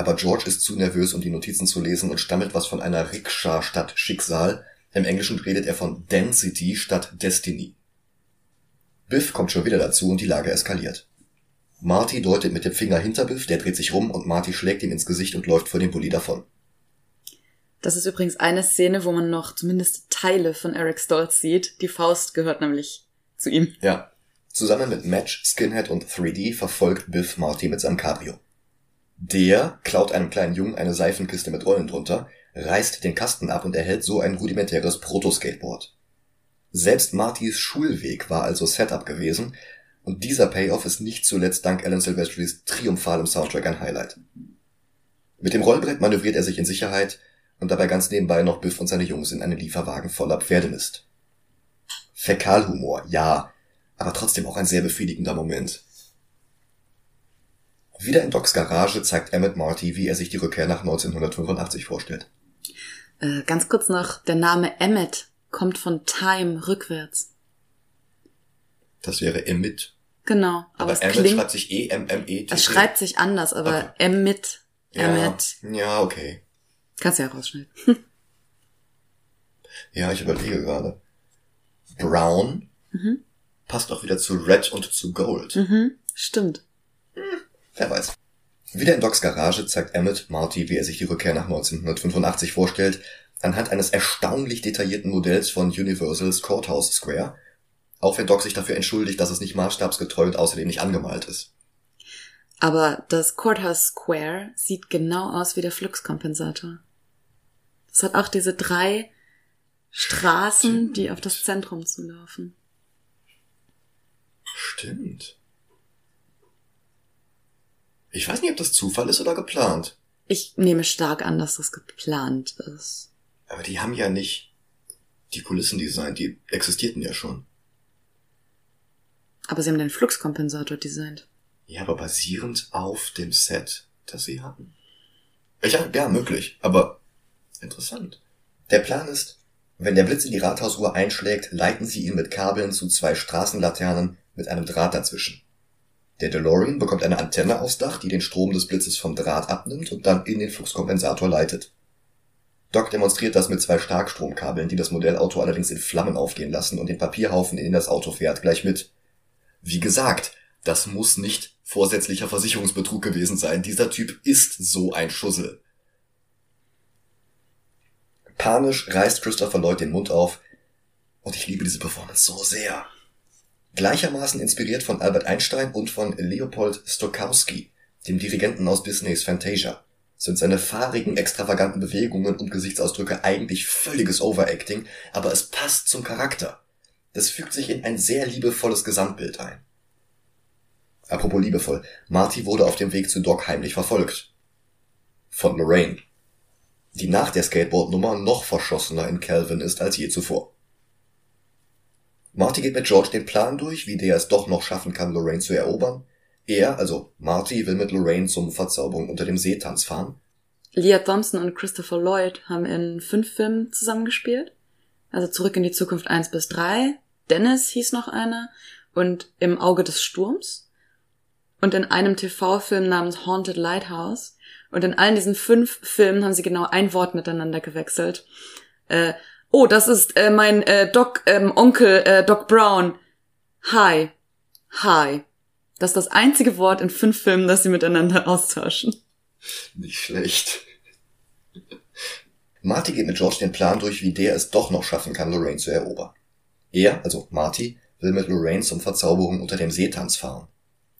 aber George ist zu nervös, um die Notizen zu lesen und stammelt was von einer Rikscha statt Schicksal. Im Englischen redet er von Density statt Destiny. Biff kommt schon wieder dazu und die Lage eskaliert. Marty deutet mit dem Finger hinter Biff, der dreht sich rum und Marty schlägt ihm ins Gesicht und läuft vor dem Bulli davon. Das ist übrigens eine Szene, wo man noch zumindest Teile von Eric Stoltz sieht. Die Faust gehört nämlich zu ihm. Ja. Zusammen mit Match, Skinhead und 3D verfolgt Biff Marty mit seinem Cabrio. Der klaut einem kleinen Jungen eine Seifenkiste mit Rollen drunter, reißt den Kasten ab und erhält so ein rudimentäres Protoskateboard. Selbst Martys Schulweg war also Setup gewesen, und dieser Payoff ist nicht zuletzt dank Alan Silvestris triumphalem Soundtrack ein Highlight. Mit dem Rollbrett manövriert er sich in Sicherheit und dabei ganz nebenbei noch Biff und seine Jungs in einen Lieferwagen voller Pferdemist. Fäkalhumor, ja, aber trotzdem auch ein sehr befriedigender Moment. Wieder in Docs Garage zeigt Emmett Marty, wie er sich die Rückkehr nach 1985 vorstellt. Äh, ganz kurz noch, der Name Emmet kommt von Time rückwärts. Das wäre Emmett. Genau, aber, Aber es Emmett klingt, schreibt sich E-M-M-E-T. es schreibt sich anders, aber Okay. Emmet, ja, Emmet, ja, okay. kannst du ja rausschneiden. [LAUGHS] Ja, ich überlege gerade. Brown Mhm. passt auch wieder zu Red und zu Gold. Mhm, stimmt. Wer weiß. Wieder in Docs Garage zeigt Emmett Marty, wie er sich die Rückkehr nach 1985 vorstellt, anhand eines erstaunlich detaillierten Modells von Universals Courthouse Square, auch wenn Doc sich dafür entschuldigt, dass es nicht maßstabsgetreu und außerdem nicht angemalt ist. Aber das Courthouse Square sieht genau aus wie der Fluxkompensator. Es hat auch diese drei Straßen, Stimmt. die auf das Zentrum zulaufen. Stimmt. Ich weiß nicht, ob das Zufall ist oder geplant. Ich nehme stark an, dass das geplant ist. Aber die haben ja nicht die Kulissen designt, die existierten ja schon. Aber sie haben den Fluxkompensator designt. Ja, aber basierend auf dem Set, das sie hatten. Ja, ja, möglich, aber interessant. Der Plan ist, wenn der Blitz in die Rathausuhr einschlägt, leiten sie ihn mit Kabeln zu zwei Straßenlaternen mit einem Draht dazwischen. Der DeLorean bekommt eine Antenne aufs Dach, die den Strom des Blitzes vom Draht abnimmt und dann in den Fluxkompensator leitet. Doc demonstriert das mit zwei Starkstromkabeln, die das Modellauto allerdings in Flammen aufgehen lassen und den Papierhaufen, in den das Auto fährt, gleich mit. Wie gesagt, das muss nicht vorsätzlicher Versicherungsbetrug gewesen sein. Dieser Typ ist so ein Schussel. Panisch reißt Christopher Lloyd den Mund auf und ich liebe diese Performance so sehr. Gleichermaßen inspiriert von Albert Einstein und von Leopold Stokowski, dem Dirigenten aus Disneys Fantasia, sind seine fahrigen, extravaganten Bewegungen und Gesichtsausdrücke eigentlich völliges Overacting, aber es passt zum Charakter. Das fügt sich in ein sehr liebevolles Gesamtbild ein. Apropos liebevoll, Marty wurde auf dem Weg zu Doc heimlich verfolgt. Von Lorraine. Die nach der Skateboard-Nummer noch verschossener in Calvin ist als je zuvor. Marty geht mit George den Plan durch, wie der es doch noch schaffen kann, Lorraine zu erobern. Er, also Marty, will mit Lorraine zum Verzauberung unter dem Seetanz fahren. Leah Thompson und Christopher Lloyd haben in fünf Filmen zusammengespielt. Also zurück in die Zukunft 1 bis 3. Dennis hieß noch einer. Und im Auge des Sturms. Und in einem TV-Film namens Haunted Lighthouse. Und in allen diesen fünf Filmen haben sie genau ein Wort miteinander gewechselt. Äh, oh, das ist äh, mein äh, Doc, ähm, Onkel äh, Doc Brown. Hi. Hi. Das ist das einzige Wort in fünf Filmen, das sie miteinander [LAUGHS] austauschen. Nicht schlecht. [LAUGHS] Marty geht mit George den Plan durch, wie der es doch noch schaffen kann, Lorraine zu erobern. Er, also Marty, will mit Lorraine zum Verzauberung unter dem Seetanz fahren.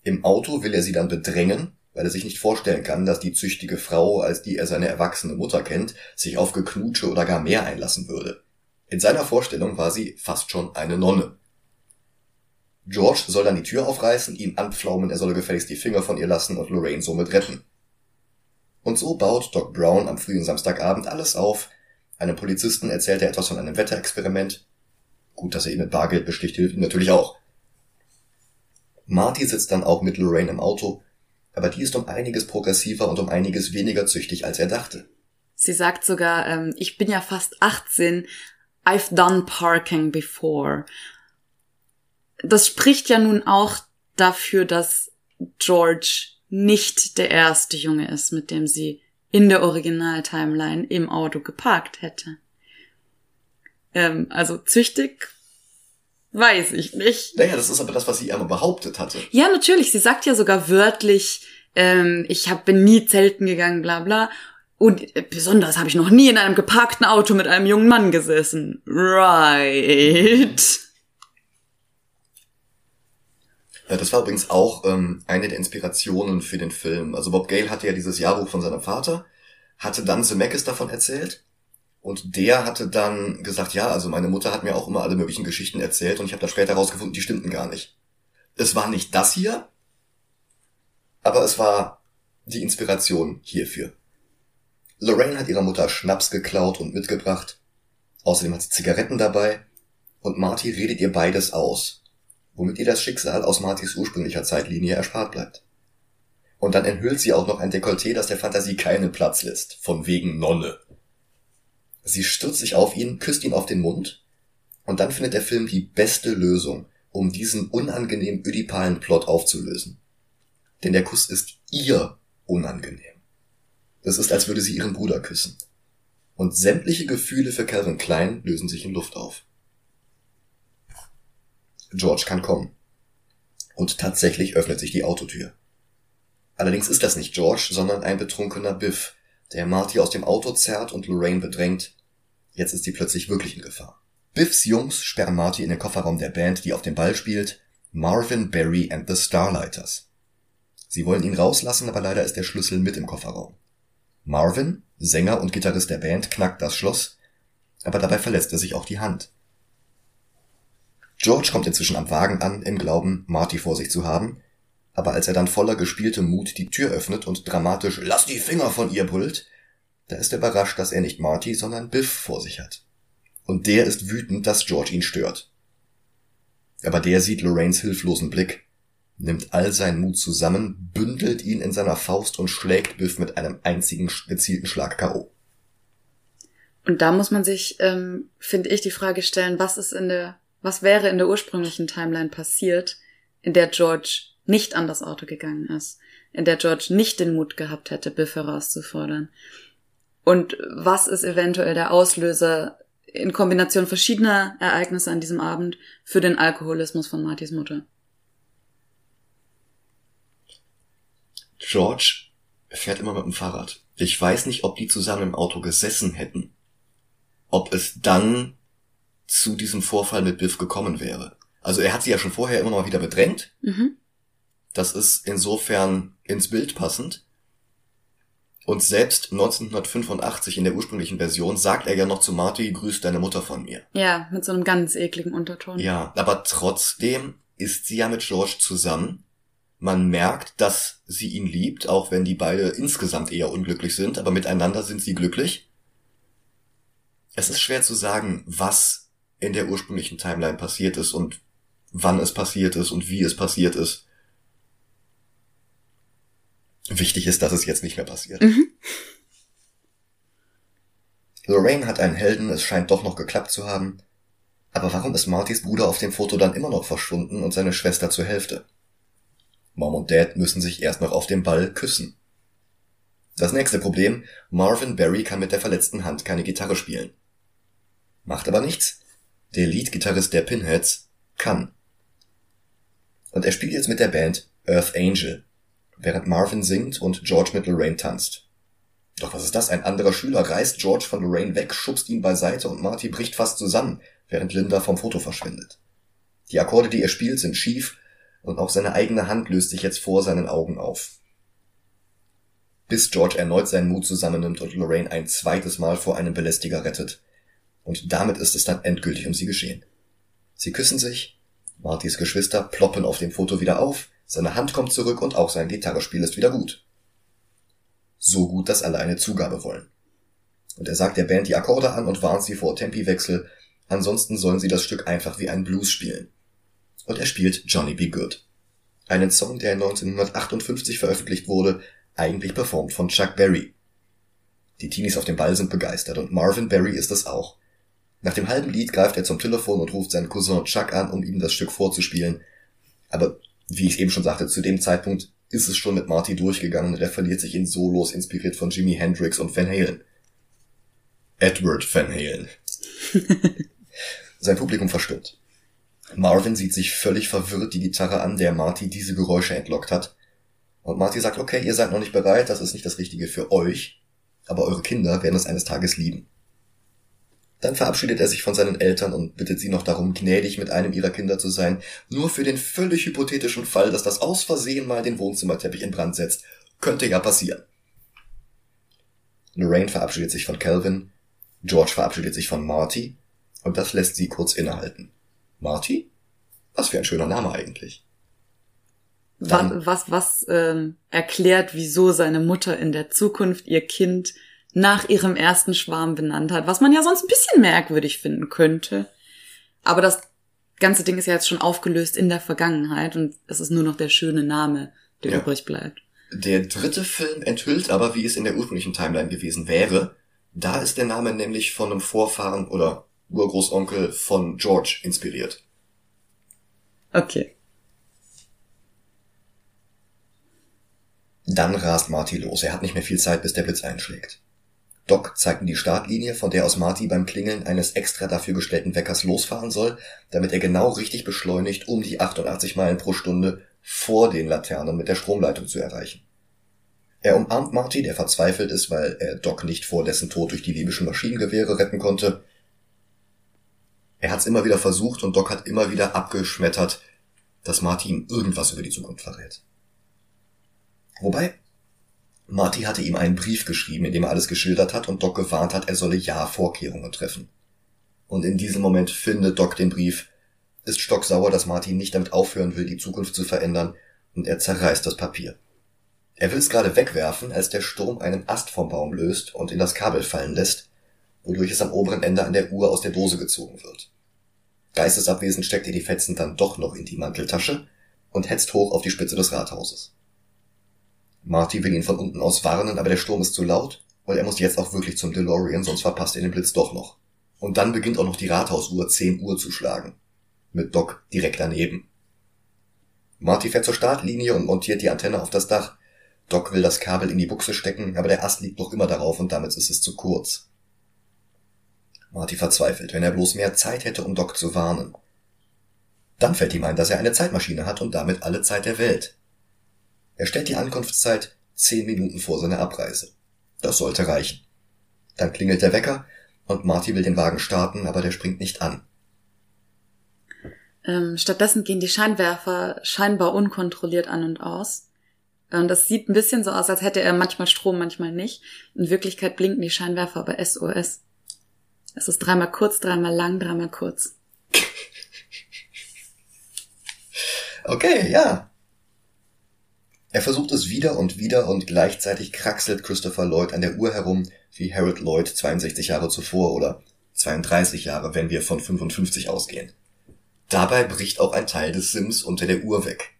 Im Auto will er sie dann bedrängen, weil er sich nicht vorstellen kann, dass die züchtige Frau, als die er seine erwachsene Mutter kennt, sich auf Geknutsche oder gar mehr einlassen würde. In seiner Vorstellung war sie fast schon eine Nonne. George soll dann die Tür aufreißen, ihn anpflaumen, er solle gefälligst die Finger von ihr lassen und Lorraine somit retten. Und so baut Doc Brown am frühen Samstagabend alles auf. Einem Polizisten erzählt er etwas von einem Wetterexperiment. Gut, dass er ihn mit Bargeld besticht, hilft ihm natürlich auch. Marty sitzt dann auch mit Lorraine im Auto aber die ist um einiges progressiver und um einiges weniger züchtig, als er dachte. Sie sagt sogar, ähm, ich bin ja fast 18, I've done parking before. Das spricht ja nun auch dafür, dass George nicht der erste Junge ist, mit dem sie in der Original-Timeline im Auto geparkt hätte. Ähm, also züchtig weiß ich nicht. Naja, das ist aber das, was sie einmal behauptet hatte. Ja, natürlich. Sie sagt ja sogar wörtlich, ähm, ich hab, bin nie zelten gegangen, bla bla. Und äh, besonders habe ich noch nie in einem geparkten Auto mit einem jungen Mann gesessen. Right. Ja, das war übrigens auch ähm, eine der Inspirationen für den Film. Also Bob Gale hatte ja dieses Jahrbuch von seinem Vater, hatte dann Zemeckis davon erzählt und der hatte dann gesagt, ja, also meine Mutter hat mir auch immer alle möglichen Geschichten erzählt und ich habe da später rausgefunden, die stimmten gar nicht. Es war nicht das hier, aber es war die Inspiration hierfür. Lorraine hat ihrer Mutter Schnaps geklaut und mitgebracht. Außerdem hat sie Zigaretten dabei und Marty redet ihr beides aus womit ihr das Schicksal aus Martys ursprünglicher Zeitlinie erspart bleibt. Und dann enthüllt sie auch noch ein Dekolleté, das der Fantasie keinen Platz lässt, von wegen Nonne. Sie stürzt sich auf ihn, küsst ihn auf den Mund, und dann findet der Film die beste Lösung, um diesen unangenehm ödipalen Plot aufzulösen. Denn der Kuss ist ihr unangenehm. Es ist, als würde sie ihren Bruder küssen. Und sämtliche Gefühle für Calvin Klein lösen sich in Luft auf. George kann kommen. Und tatsächlich öffnet sich die Autotür. Allerdings ist das nicht George, sondern ein betrunkener Biff, der Marty aus dem Auto zerrt und Lorraine bedrängt. Jetzt ist sie plötzlich wirklich in Gefahr. Biffs Jungs sperren Marty in den Kofferraum der Band, die auf dem Ball spielt, Marvin, Barry and the Starlighters. Sie wollen ihn rauslassen, aber leider ist der Schlüssel mit im Kofferraum. Marvin, Sänger und Gitarrist der Band, knackt das Schloss, aber dabei verletzt er sich auch die Hand. George kommt inzwischen am Wagen an, im Glauben, Marty vor sich zu haben, aber als er dann voller gespieltem Mut die Tür öffnet und dramatisch Lass die Finger von ihr brüllt, da ist er überrascht, dass er nicht Marty, sondern Biff vor sich hat. Und der ist wütend, dass George ihn stört. Aber der sieht Lorraines hilflosen Blick, nimmt all seinen Mut zusammen, bündelt ihn in seiner Faust und schlägt Biff mit einem einzigen gezielten Schlag K.O. Und da muss man sich, ähm, finde ich, die Frage stellen, was ist in der was wäre in der ursprünglichen Timeline passiert, in der George nicht an das Auto gegangen ist, in der George nicht den Mut gehabt hätte, Biff herauszufordern? Und was ist eventuell der Auslöser in Kombination verschiedener Ereignisse an diesem Abend für den Alkoholismus von Martys Mutter? George fährt immer mit dem Fahrrad. Ich weiß nicht, ob die zusammen im Auto gesessen hätten. Ob es dann zu diesem Vorfall mit Biff gekommen wäre. Also er hat sie ja schon vorher immer noch mal wieder bedrängt. Mhm. Das ist insofern ins Bild passend. Und selbst 1985 in der ursprünglichen Version sagt er ja noch zu Marty, grüß deine Mutter von mir. Ja, mit so einem ganz ekligen Unterton. Ja, aber trotzdem ist sie ja mit George zusammen. Man merkt, dass sie ihn liebt, auch wenn die beide insgesamt eher unglücklich sind, aber miteinander sind sie glücklich. Es ist schwer zu sagen, was in der ursprünglichen Timeline passiert ist und wann es passiert ist und wie es passiert ist. Wichtig ist, dass es jetzt nicht mehr passiert. Mhm. Lorraine hat einen Helden, es scheint doch noch geklappt zu haben. Aber warum ist Martys Bruder auf dem Foto dann immer noch verschwunden und seine Schwester zur Hälfte? Mom und Dad müssen sich erst noch auf dem Ball küssen. Das nächste Problem, Marvin Barry kann mit der verletzten Hand keine Gitarre spielen. Macht aber nichts, der Leadgitarrist der Pinheads, kann. Und er spielt jetzt mit der Band Earth Angel, während Marvin singt und George mit Lorraine tanzt. Doch was ist das? Ein anderer Schüler reißt George von Lorraine weg, schubst ihn beiseite und Marty bricht fast zusammen, während Linda vom Foto verschwindet. Die Akkorde, die er spielt, sind schief und auch seine eigene Hand löst sich jetzt vor seinen Augen auf. Bis George erneut seinen Mut zusammennimmt und Lorraine ein zweites Mal vor einem Belästiger rettet. Und damit ist es dann endgültig um sie geschehen. Sie küssen sich, Martys Geschwister ploppen auf dem Foto wieder auf, seine Hand kommt zurück und auch sein Gitarrespiel ist wieder gut. So gut, dass alle eine Zugabe wollen. Und er sagt der Band die Akkorde an und warnt sie vor Tempiwechsel, ansonsten sollen sie das Stück einfach wie ein Blues spielen. Und er spielt Johnny Be Good. Einen Song, der 1958 veröffentlicht wurde, eigentlich performt von Chuck Berry. Die Teenies auf dem Ball sind begeistert und Marvin Berry ist es auch. Nach dem halben Lied greift er zum Telefon und ruft seinen Cousin Chuck an, um ihm das Stück vorzuspielen. Aber wie ich eben schon sagte, zu dem Zeitpunkt ist es schon mit Marty durchgegangen und er verliert sich in Solos inspiriert von Jimi Hendrix und Van Halen. Edward Van Halen. [LAUGHS] Sein Publikum verstummt. Marvin sieht sich völlig verwirrt die Gitarre an, der Marty diese Geräusche entlockt hat. Und Marty sagt, okay, ihr seid noch nicht bereit, das ist nicht das Richtige für euch, aber eure Kinder werden es eines Tages lieben. Dann verabschiedet er sich von seinen Eltern und bittet sie noch darum, gnädig mit einem ihrer Kinder zu sein, nur für den völlig hypothetischen Fall, dass das aus Versehen mal den Wohnzimmerteppich in Brand setzt. Könnte ja passieren. Lorraine verabschiedet sich von Calvin, George verabschiedet sich von Marty, und das lässt sie kurz innehalten. Marty? Was für ein schöner Name eigentlich. Dann, was, was, was ähm, erklärt, wieso seine Mutter in der Zukunft ihr Kind nach ihrem ersten Schwarm benannt hat, was man ja sonst ein bisschen merkwürdig finden könnte. Aber das ganze Ding ist ja jetzt schon aufgelöst in der Vergangenheit und es ist nur noch der schöne Name, der Ja. übrig bleibt. Der dritte Film enthüllt aber, wie es in der ursprünglichen Timeline gewesen wäre. Da ist der Name nämlich von einem Vorfahren oder Urgroßonkel von George inspiriert. Okay. Dann rast Marty los. Er hat nicht mehr viel Zeit, bis der Blitz einschlägt. Doc zeigt ihm die Startlinie, von der aus Marty beim Klingeln eines extra dafür gestellten Weckers losfahren soll, damit er genau richtig beschleunigt, um die 88 Meilen pro Stunde vor den Laternen mit der Stromleitung zu erreichen. Er umarmt Marty, der verzweifelt ist, weil er Doc nicht vor dessen Tod durch die libyschen Maschinengewehre retten konnte. Er hat's immer wieder versucht und Doc hat immer wieder abgeschmettert, dass Marty ihm irgendwas über die Zukunft verrät. Wobei, Marty hatte ihm einen Brief geschrieben, in dem er alles geschildert hat und Doc gewarnt hat, er solle ja Vorkehrungen treffen. Und in diesem Moment findet Doc den Brief, ist stocksauer, dass Marty nicht damit aufhören will, die Zukunft zu verändern, und er zerreißt das Papier. Er will es gerade wegwerfen, als der Sturm einen Ast vom Baum löst und in das Kabel fallen lässt, wodurch es am oberen Ende an der Uhr aus der Dose gezogen wird. Geistesabwesend steckt er die Fetzen dann doch noch in die Manteltasche und hetzt hoch auf die Spitze des Rathauses. Marty will ihn von unten aus warnen, aber der Sturm ist zu laut und er muss jetzt auch wirklich zum DeLorean, sonst verpasst er den Blitz doch noch. Und dann beginnt auch noch die Rathausuhr 10 Uhr zu schlagen. Mit Doc direkt daneben. Marty fährt zur Startlinie und montiert die Antenne auf das Dach. Doc will das Kabel in die Buchse stecken, aber der Ast liegt noch immer darauf und damit ist es zu kurz. Marty verzweifelt, wenn er bloß mehr Zeit hätte, um Doc zu warnen. Dann fällt ihm ein, dass er eine Zeitmaschine hat und damit alle Zeit der Welt. Er stellt die Ankunftszeit zehn Minuten vor seiner Abreise. Das sollte reichen. Dann klingelt der Wecker und Marty will den Wagen starten, aber der springt nicht an. Ähm, stattdessen gehen die Scheinwerfer scheinbar unkontrolliert an und aus. Und das sieht ein bisschen so aus, als hätte er manchmal Strom, manchmal nicht. In Wirklichkeit blinken die Scheinwerfer aber SOS. Es ist dreimal kurz, dreimal lang, dreimal kurz. [LAUGHS] Okay, ja. Er versucht es wieder und wieder und gleichzeitig kraxelt Christopher Lloyd an der Uhr herum, wie Harold Lloyd 62 Jahre zuvor oder 32 Jahre, wenn wir von 55 ausgehen. Dabei bricht auch ein Teil des Sims unter der Uhr weg.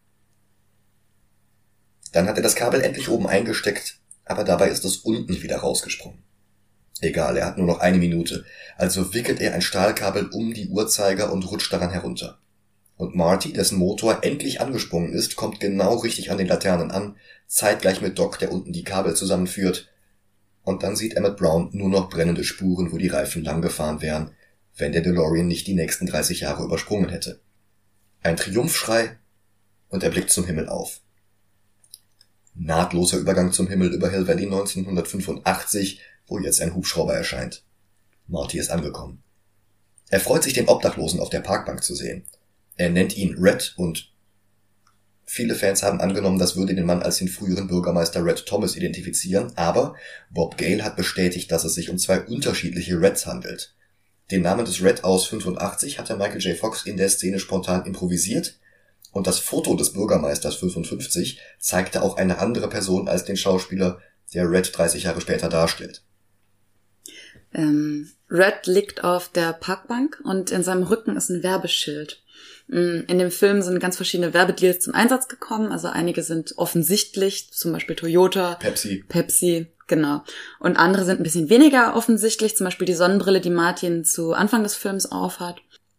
Dann hat er das Kabel endlich oben eingesteckt, aber dabei ist es unten wieder rausgesprungen. Egal, er hat nur noch eine Minute, also wickelt er ein Stahlkabel um die Uhrzeiger und rutscht daran herunter. Und Marty, dessen Motor endlich angesprungen ist, kommt genau richtig an den Laternen an, zeitgleich mit Doc, der unten die Kabel zusammenführt. Und dann sieht Emmett Brown nur noch brennende Spuren, wo die Reifen lang gefahren wären, wenn der DeLorean nicht die nächsten 30 Jahre übersprungen hätte. Ein Triumphschrei und er blickt zum Himmel auf. Nahtloser Übergang zum Himmel über Hill Valley 1985, wo jetzt ein Hubschrauber erscheint. Marty ist angekommen. Er freut sich, den Obdachlosen auf der Parkbank zu sehen. Er nennt ihn Red und viele Fans haben angenommen, das würde den Mann als den früheren Bürgermeister Red Thomas identifizieren, aber Bob Gale hat bestätigt, dass es sich um zwei unterschiedliche Reds handelt. Den Namen des Red aus 85 hatte Michael J. Fox in der Szene spontan improvisiert und das Foto des Bürgermeisters 55 zeigte auch eine andere Person als den Schauspieler, der Red 30 Jahre später darstellt. Ähm, Red liegt auf der Parkbank und in seinem Rücken ist ein Werbeschild. Mm, In dem Film sind ganz verschiedene Werbedeals zum Einsatz gekommen. Also einige sind offensichtlich, zum Beispiel Toyota, Pepsi. Pepsi, genau. Und andere sind ein bisschen weniger offensichtlich, zum Beispiel die Sonnenbrille, die Martin zu Anfang des Films aufhat.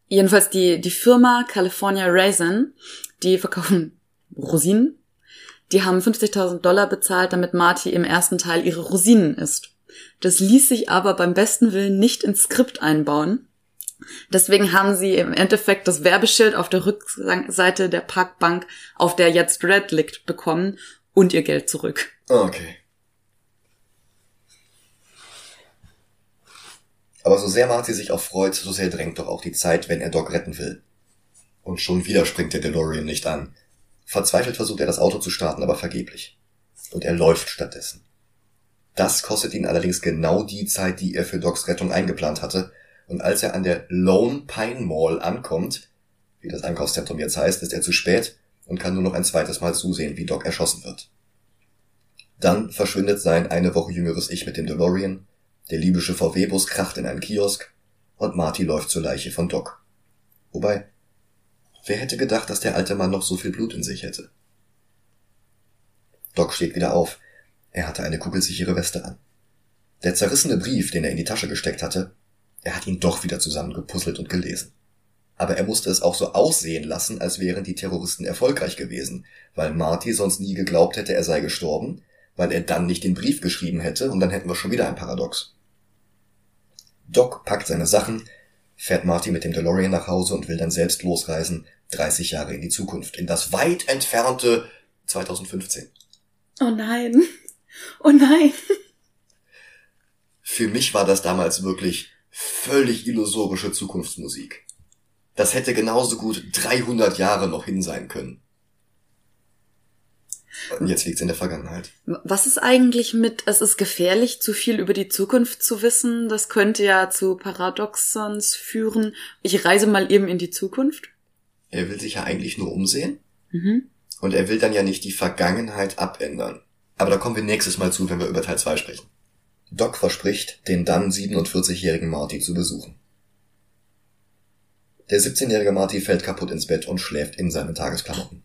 Jedenfalls die, die Firma California Raisin, die verkaufen Rosinen. Die haben 50.000 Dollar bezahlt, damit Marty im ersten Teil ihre Rosinen isst. Das ließ sich aber beim besten Willen nicht ins Skript einbauen. Deswegen haben sie im Endeffekt das Werbeschild auf der Rückseite der Parkbank, auf der jetzt Red liegt, bekommen und ihr Geld zurück. Okay. Aber so sehr Marty sich auch freut, so sehr drängt doch auch die Zeit, wenn er Doc retten will. Und schon wieder springt der DeLorean nicht an. Verzweifelt versucht er das Auto zu starten, aber vergeblich. Und er läuft stattdessen. Das kostet ihn allerdings genau die Zeit, die er für Docs Rettung eingeplant hatte. Und als er an der Lone Pine Mall ankommt, wie das Einkaufszentrum jetzt heißt, ist er zu spät und kann nur noch ein zweites Mal zusehen, wie Doc erschossen wird. Dann verschwindet sein eine Woche jüngeres Ich mit dem DeLorean, der libysche VW-Bus kracht in einen Kiosk und Marty läuft zur Leiche von Doc. Wobei, wer hätte gedacht, dass der alte Mann noch so viel Blut in sich hätte? Doc steht wieder auf. Er hatte eine kugelsichere Weste an. Der zerrissene Brief, den er in die Tasche gesteckt hatte, er hat ihn doch wieder zusammengepuzzelt und gelesen. Aber er musste es auch so aussehen lassen, als wären die Terroristen erfolgreich gewesen, weil Marty sonst nie geglaubt hätte, er sei gestorben, weil er dann nicht den Brief geschrieben hätte und dann hätten wir schon wieder ein Paradox. Doc packt seine Sachen, fährt Marty mit dem DeLorean nach Hause und will dann selbst losreisen, 30 Jahre in die Zukunft, in das weit entfernte 2015. Oh nein. [LAUGHS] Oh nein. Für mich war das damals wirklich völlig illusorische Zukunftsmusik. Das hätte genauso gut 300 Jahre noch hin sein können. Und jetzt liegt's in der Vergangenheit. Was ist eigentlich mit, es ist gefährlich, zu viel über die Zukunft zu wissen? Das könnte ja zu Paradoxons führen. Ich reise mal eben in die Zukunft. Er will sich ja eigentlich nur umsehen Mhm. und er will dann ja nicht die Vergangenheit abändern. Aber da kommen wir nächstes Mal zu, wenn wir über Teil 2 sprechen. Doc verspricht, den dann 47-jährigen Marty zu besuchen. Der 17-jährige Marty fällt kaputt ins Bett und schläft in seinen Tagesklamotten.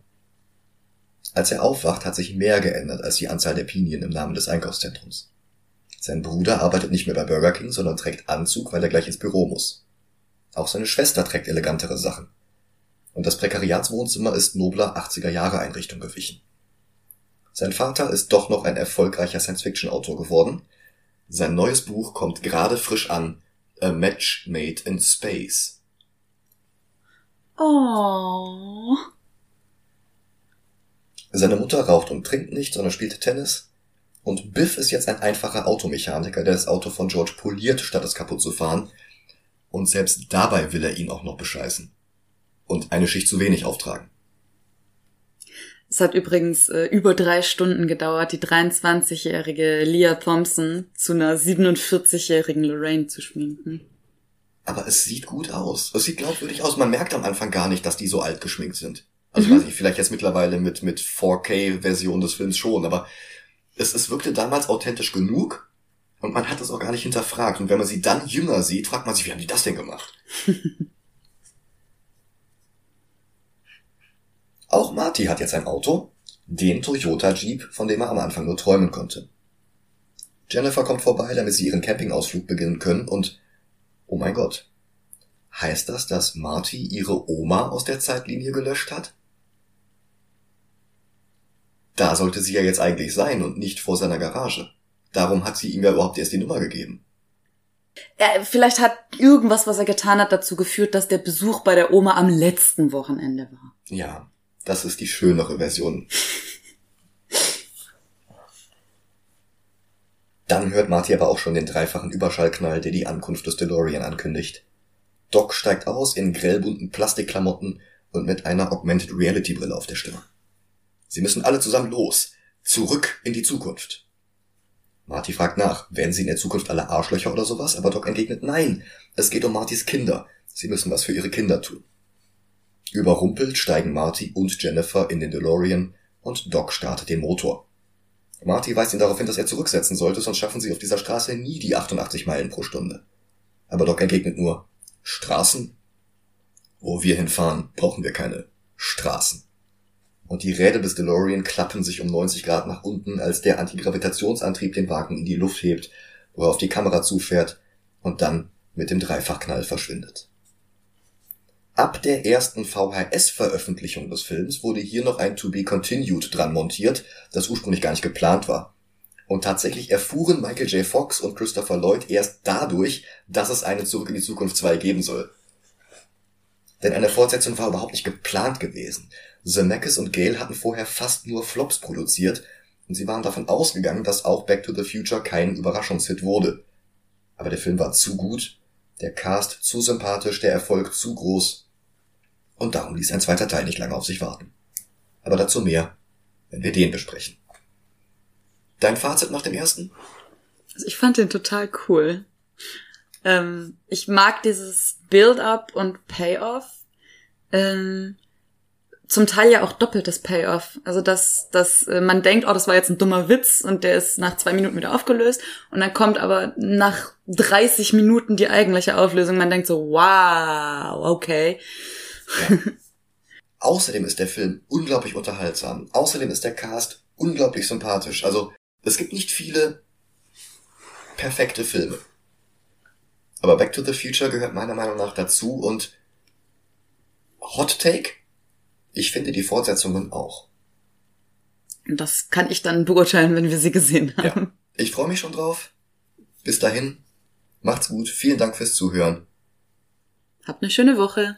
Als er aufwacht, hat sich mehr geändert als die Anzahl der Pinien im Namen des Einkaufszentrums. Sein Bruder arbeitet nicht mehr bei Burger King, sondern trägt Anzug, weil er gleich ins Büro muss. Auch seine Schwester trägt elegantere Sachen. Und das Prekariatswohnzimmer ist nobler 80er Jahre Einrichtung gewichen. Sein Vater ist doch noch ein erfolgreicher Science-Fiction-Autor geworden. Sein neues Buch kommt gerade frisch an, A Match Made in Space. Oh. Seine Mutter raucht und trinkt nicht, sondern spielt Tennis. Und Biff ist jetzt ein einfacher Automechaniker, der das Auto von George poliert, statt es kaputt zu fahren. Und selbst dabei will er ihn auch noch bescheißen. Und eine Schicht zu wenig auftragen. Es hat übrigens äh, über drei Stunden gedauert, die 23-jährige Leah Thompson zu einer 47-jährigen Lorraine zu schminken. Aber es sieht gut aus. Es sieht glaubwürdig aus. Man merkt am Anfang gar nicht, dass die so alt geschminkt sind. Also weiß ich, vielleicht jetzt mittlerweile mit, mit 4K-Version des Films schon, aber es, es wirkte damals authentisch genug und man hat es auch gar nicht hinterfragt. Und wenn man sie dann jünger sieht, fragt man sich, wie haben die das denn gemacht? [LAUGHS] auch Marty hat jetzt ein Auto, den Toyota Jeep, von dem er am Anfang nur träumen konnte. Jennifer kommt vorbei, damit sie ihren Campingausflug beginnen können und, oh mein Gott, heißt das, dass Marty ihre Oma aus der Zeitlinie gelöscht hat? Da sollte sie ja jetzt eigentlich sein und nicht vor seiner Garage. Darum hat sie ihm ja überhaupt erst die Nummer gegeben. Ja, vielleicht hat irgendwas, was er getan hat, dazu geführt, dass der Besuch bei der Oma am letzten Wochenende war. Ja, das ist die schönere Version. Dann hört Marty aber auch schon den dreifachen Überschallknall, der die Ankunft des DeLorean ankündigt. Doc steigt aus in grellbunten Plastikklamotten und mit einer Augmented Reality Brille auf der Stirn. Sie müssen alle zusammen los. Zurück in die Zukunft. Marty fragt nach, werden sie in der Zukunft alle Arschlöcher oder sowas? Aber Doc entgegnet, nein, es geht um Martys Kinder. Sie müssen was für ihre Kinder tun. Überrumpelt steigen Marty und Jennifer in den DeLorean und Doc startet den Motor. Marty weist ihn darauf hin, dass er zurücksetzen sollte, sonst schaffen sie auf dieser Straße nie die 88 Meilen pro Stunde. Aber Doc entgegnet nur, Straßen? Wo wir hinfahren, brauchen wir keine Straßen. Und die Räder des DeLorean klappen sich um 90 Grad nach unten, als der Antigravitationsantrieb den Wagen in die Luft hebt, worauf die Kamera zufährt und dann mit dem Dreifachknall verschwindet. Ab der ersten VHS-Veröffentlichung des Films wurde hier noch ein To Be Continued dran montiert, das ursprünglich gar nicht geplant war. Und tatsächlich erfuhren Michael J. Fox und Christopher Lloyd erst dadurch, dass es eine Zurück in die Zukunft 2 geben soll. Denn eine Fortsetzung war überhaupt nicht geplant gewesen. Zemeckis und Gale hatten vorher fast nur Flops produziert und sie waren davon ausgegangen, dass auch Back to the Future kein Überraschungshit wurde. Aber der Film war zu gut, der Cast zu sympathisch, der Erfolg zu groß und darum ließ ein zweiter Teil nicht lange auf sich warten. Aber dazu mehr, wenn wir den besprechen. Dein Fazit nach dem ersten? Also ich fand den total cool. Ähm, ich mag dieses Build-up und Payoff. Ähm, zum Teil ja auch doppeltes Payoff. Also dass, dass äh, man denkt, oh, das war jetzt ein dummer Witz und der ist nach zwei Minuten wieder aufgelöst. Und dann kommt aber nach 30 Minuten die eigentliche Auflösung. Man denkt so, wow, okay. Ja. Außerdem ist der Film unglaublich unterhaltsam. Außerdem ist der Cast unglaublich sympathisch. Also es gibt nicht viele perfekte Filme. Aber Back to the Future gehört meiner Meinung nach dazu und Hot Take? Ich finde die Fortsetzungen auch. Das kann ich dann beurteilen, wenn wir sie gesehen haben. Ja. Ich freue mich schon drauf. Bis dahin. Macht's gut. Vielen Dank fürs Zuhören. Habt eine schöne Woche.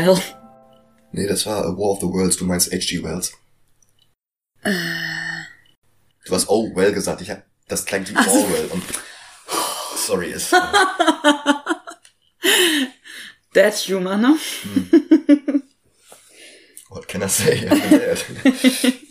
Oh well. Nee, das war A War of the Worlds. Du meinst H.G. Wells. Du hast Oh Well gesagt. Ich hab, das klingt wie Orwell und [LAUGHS] sorry ist. Dead Humor, ne? What can I say? [LAUGHS]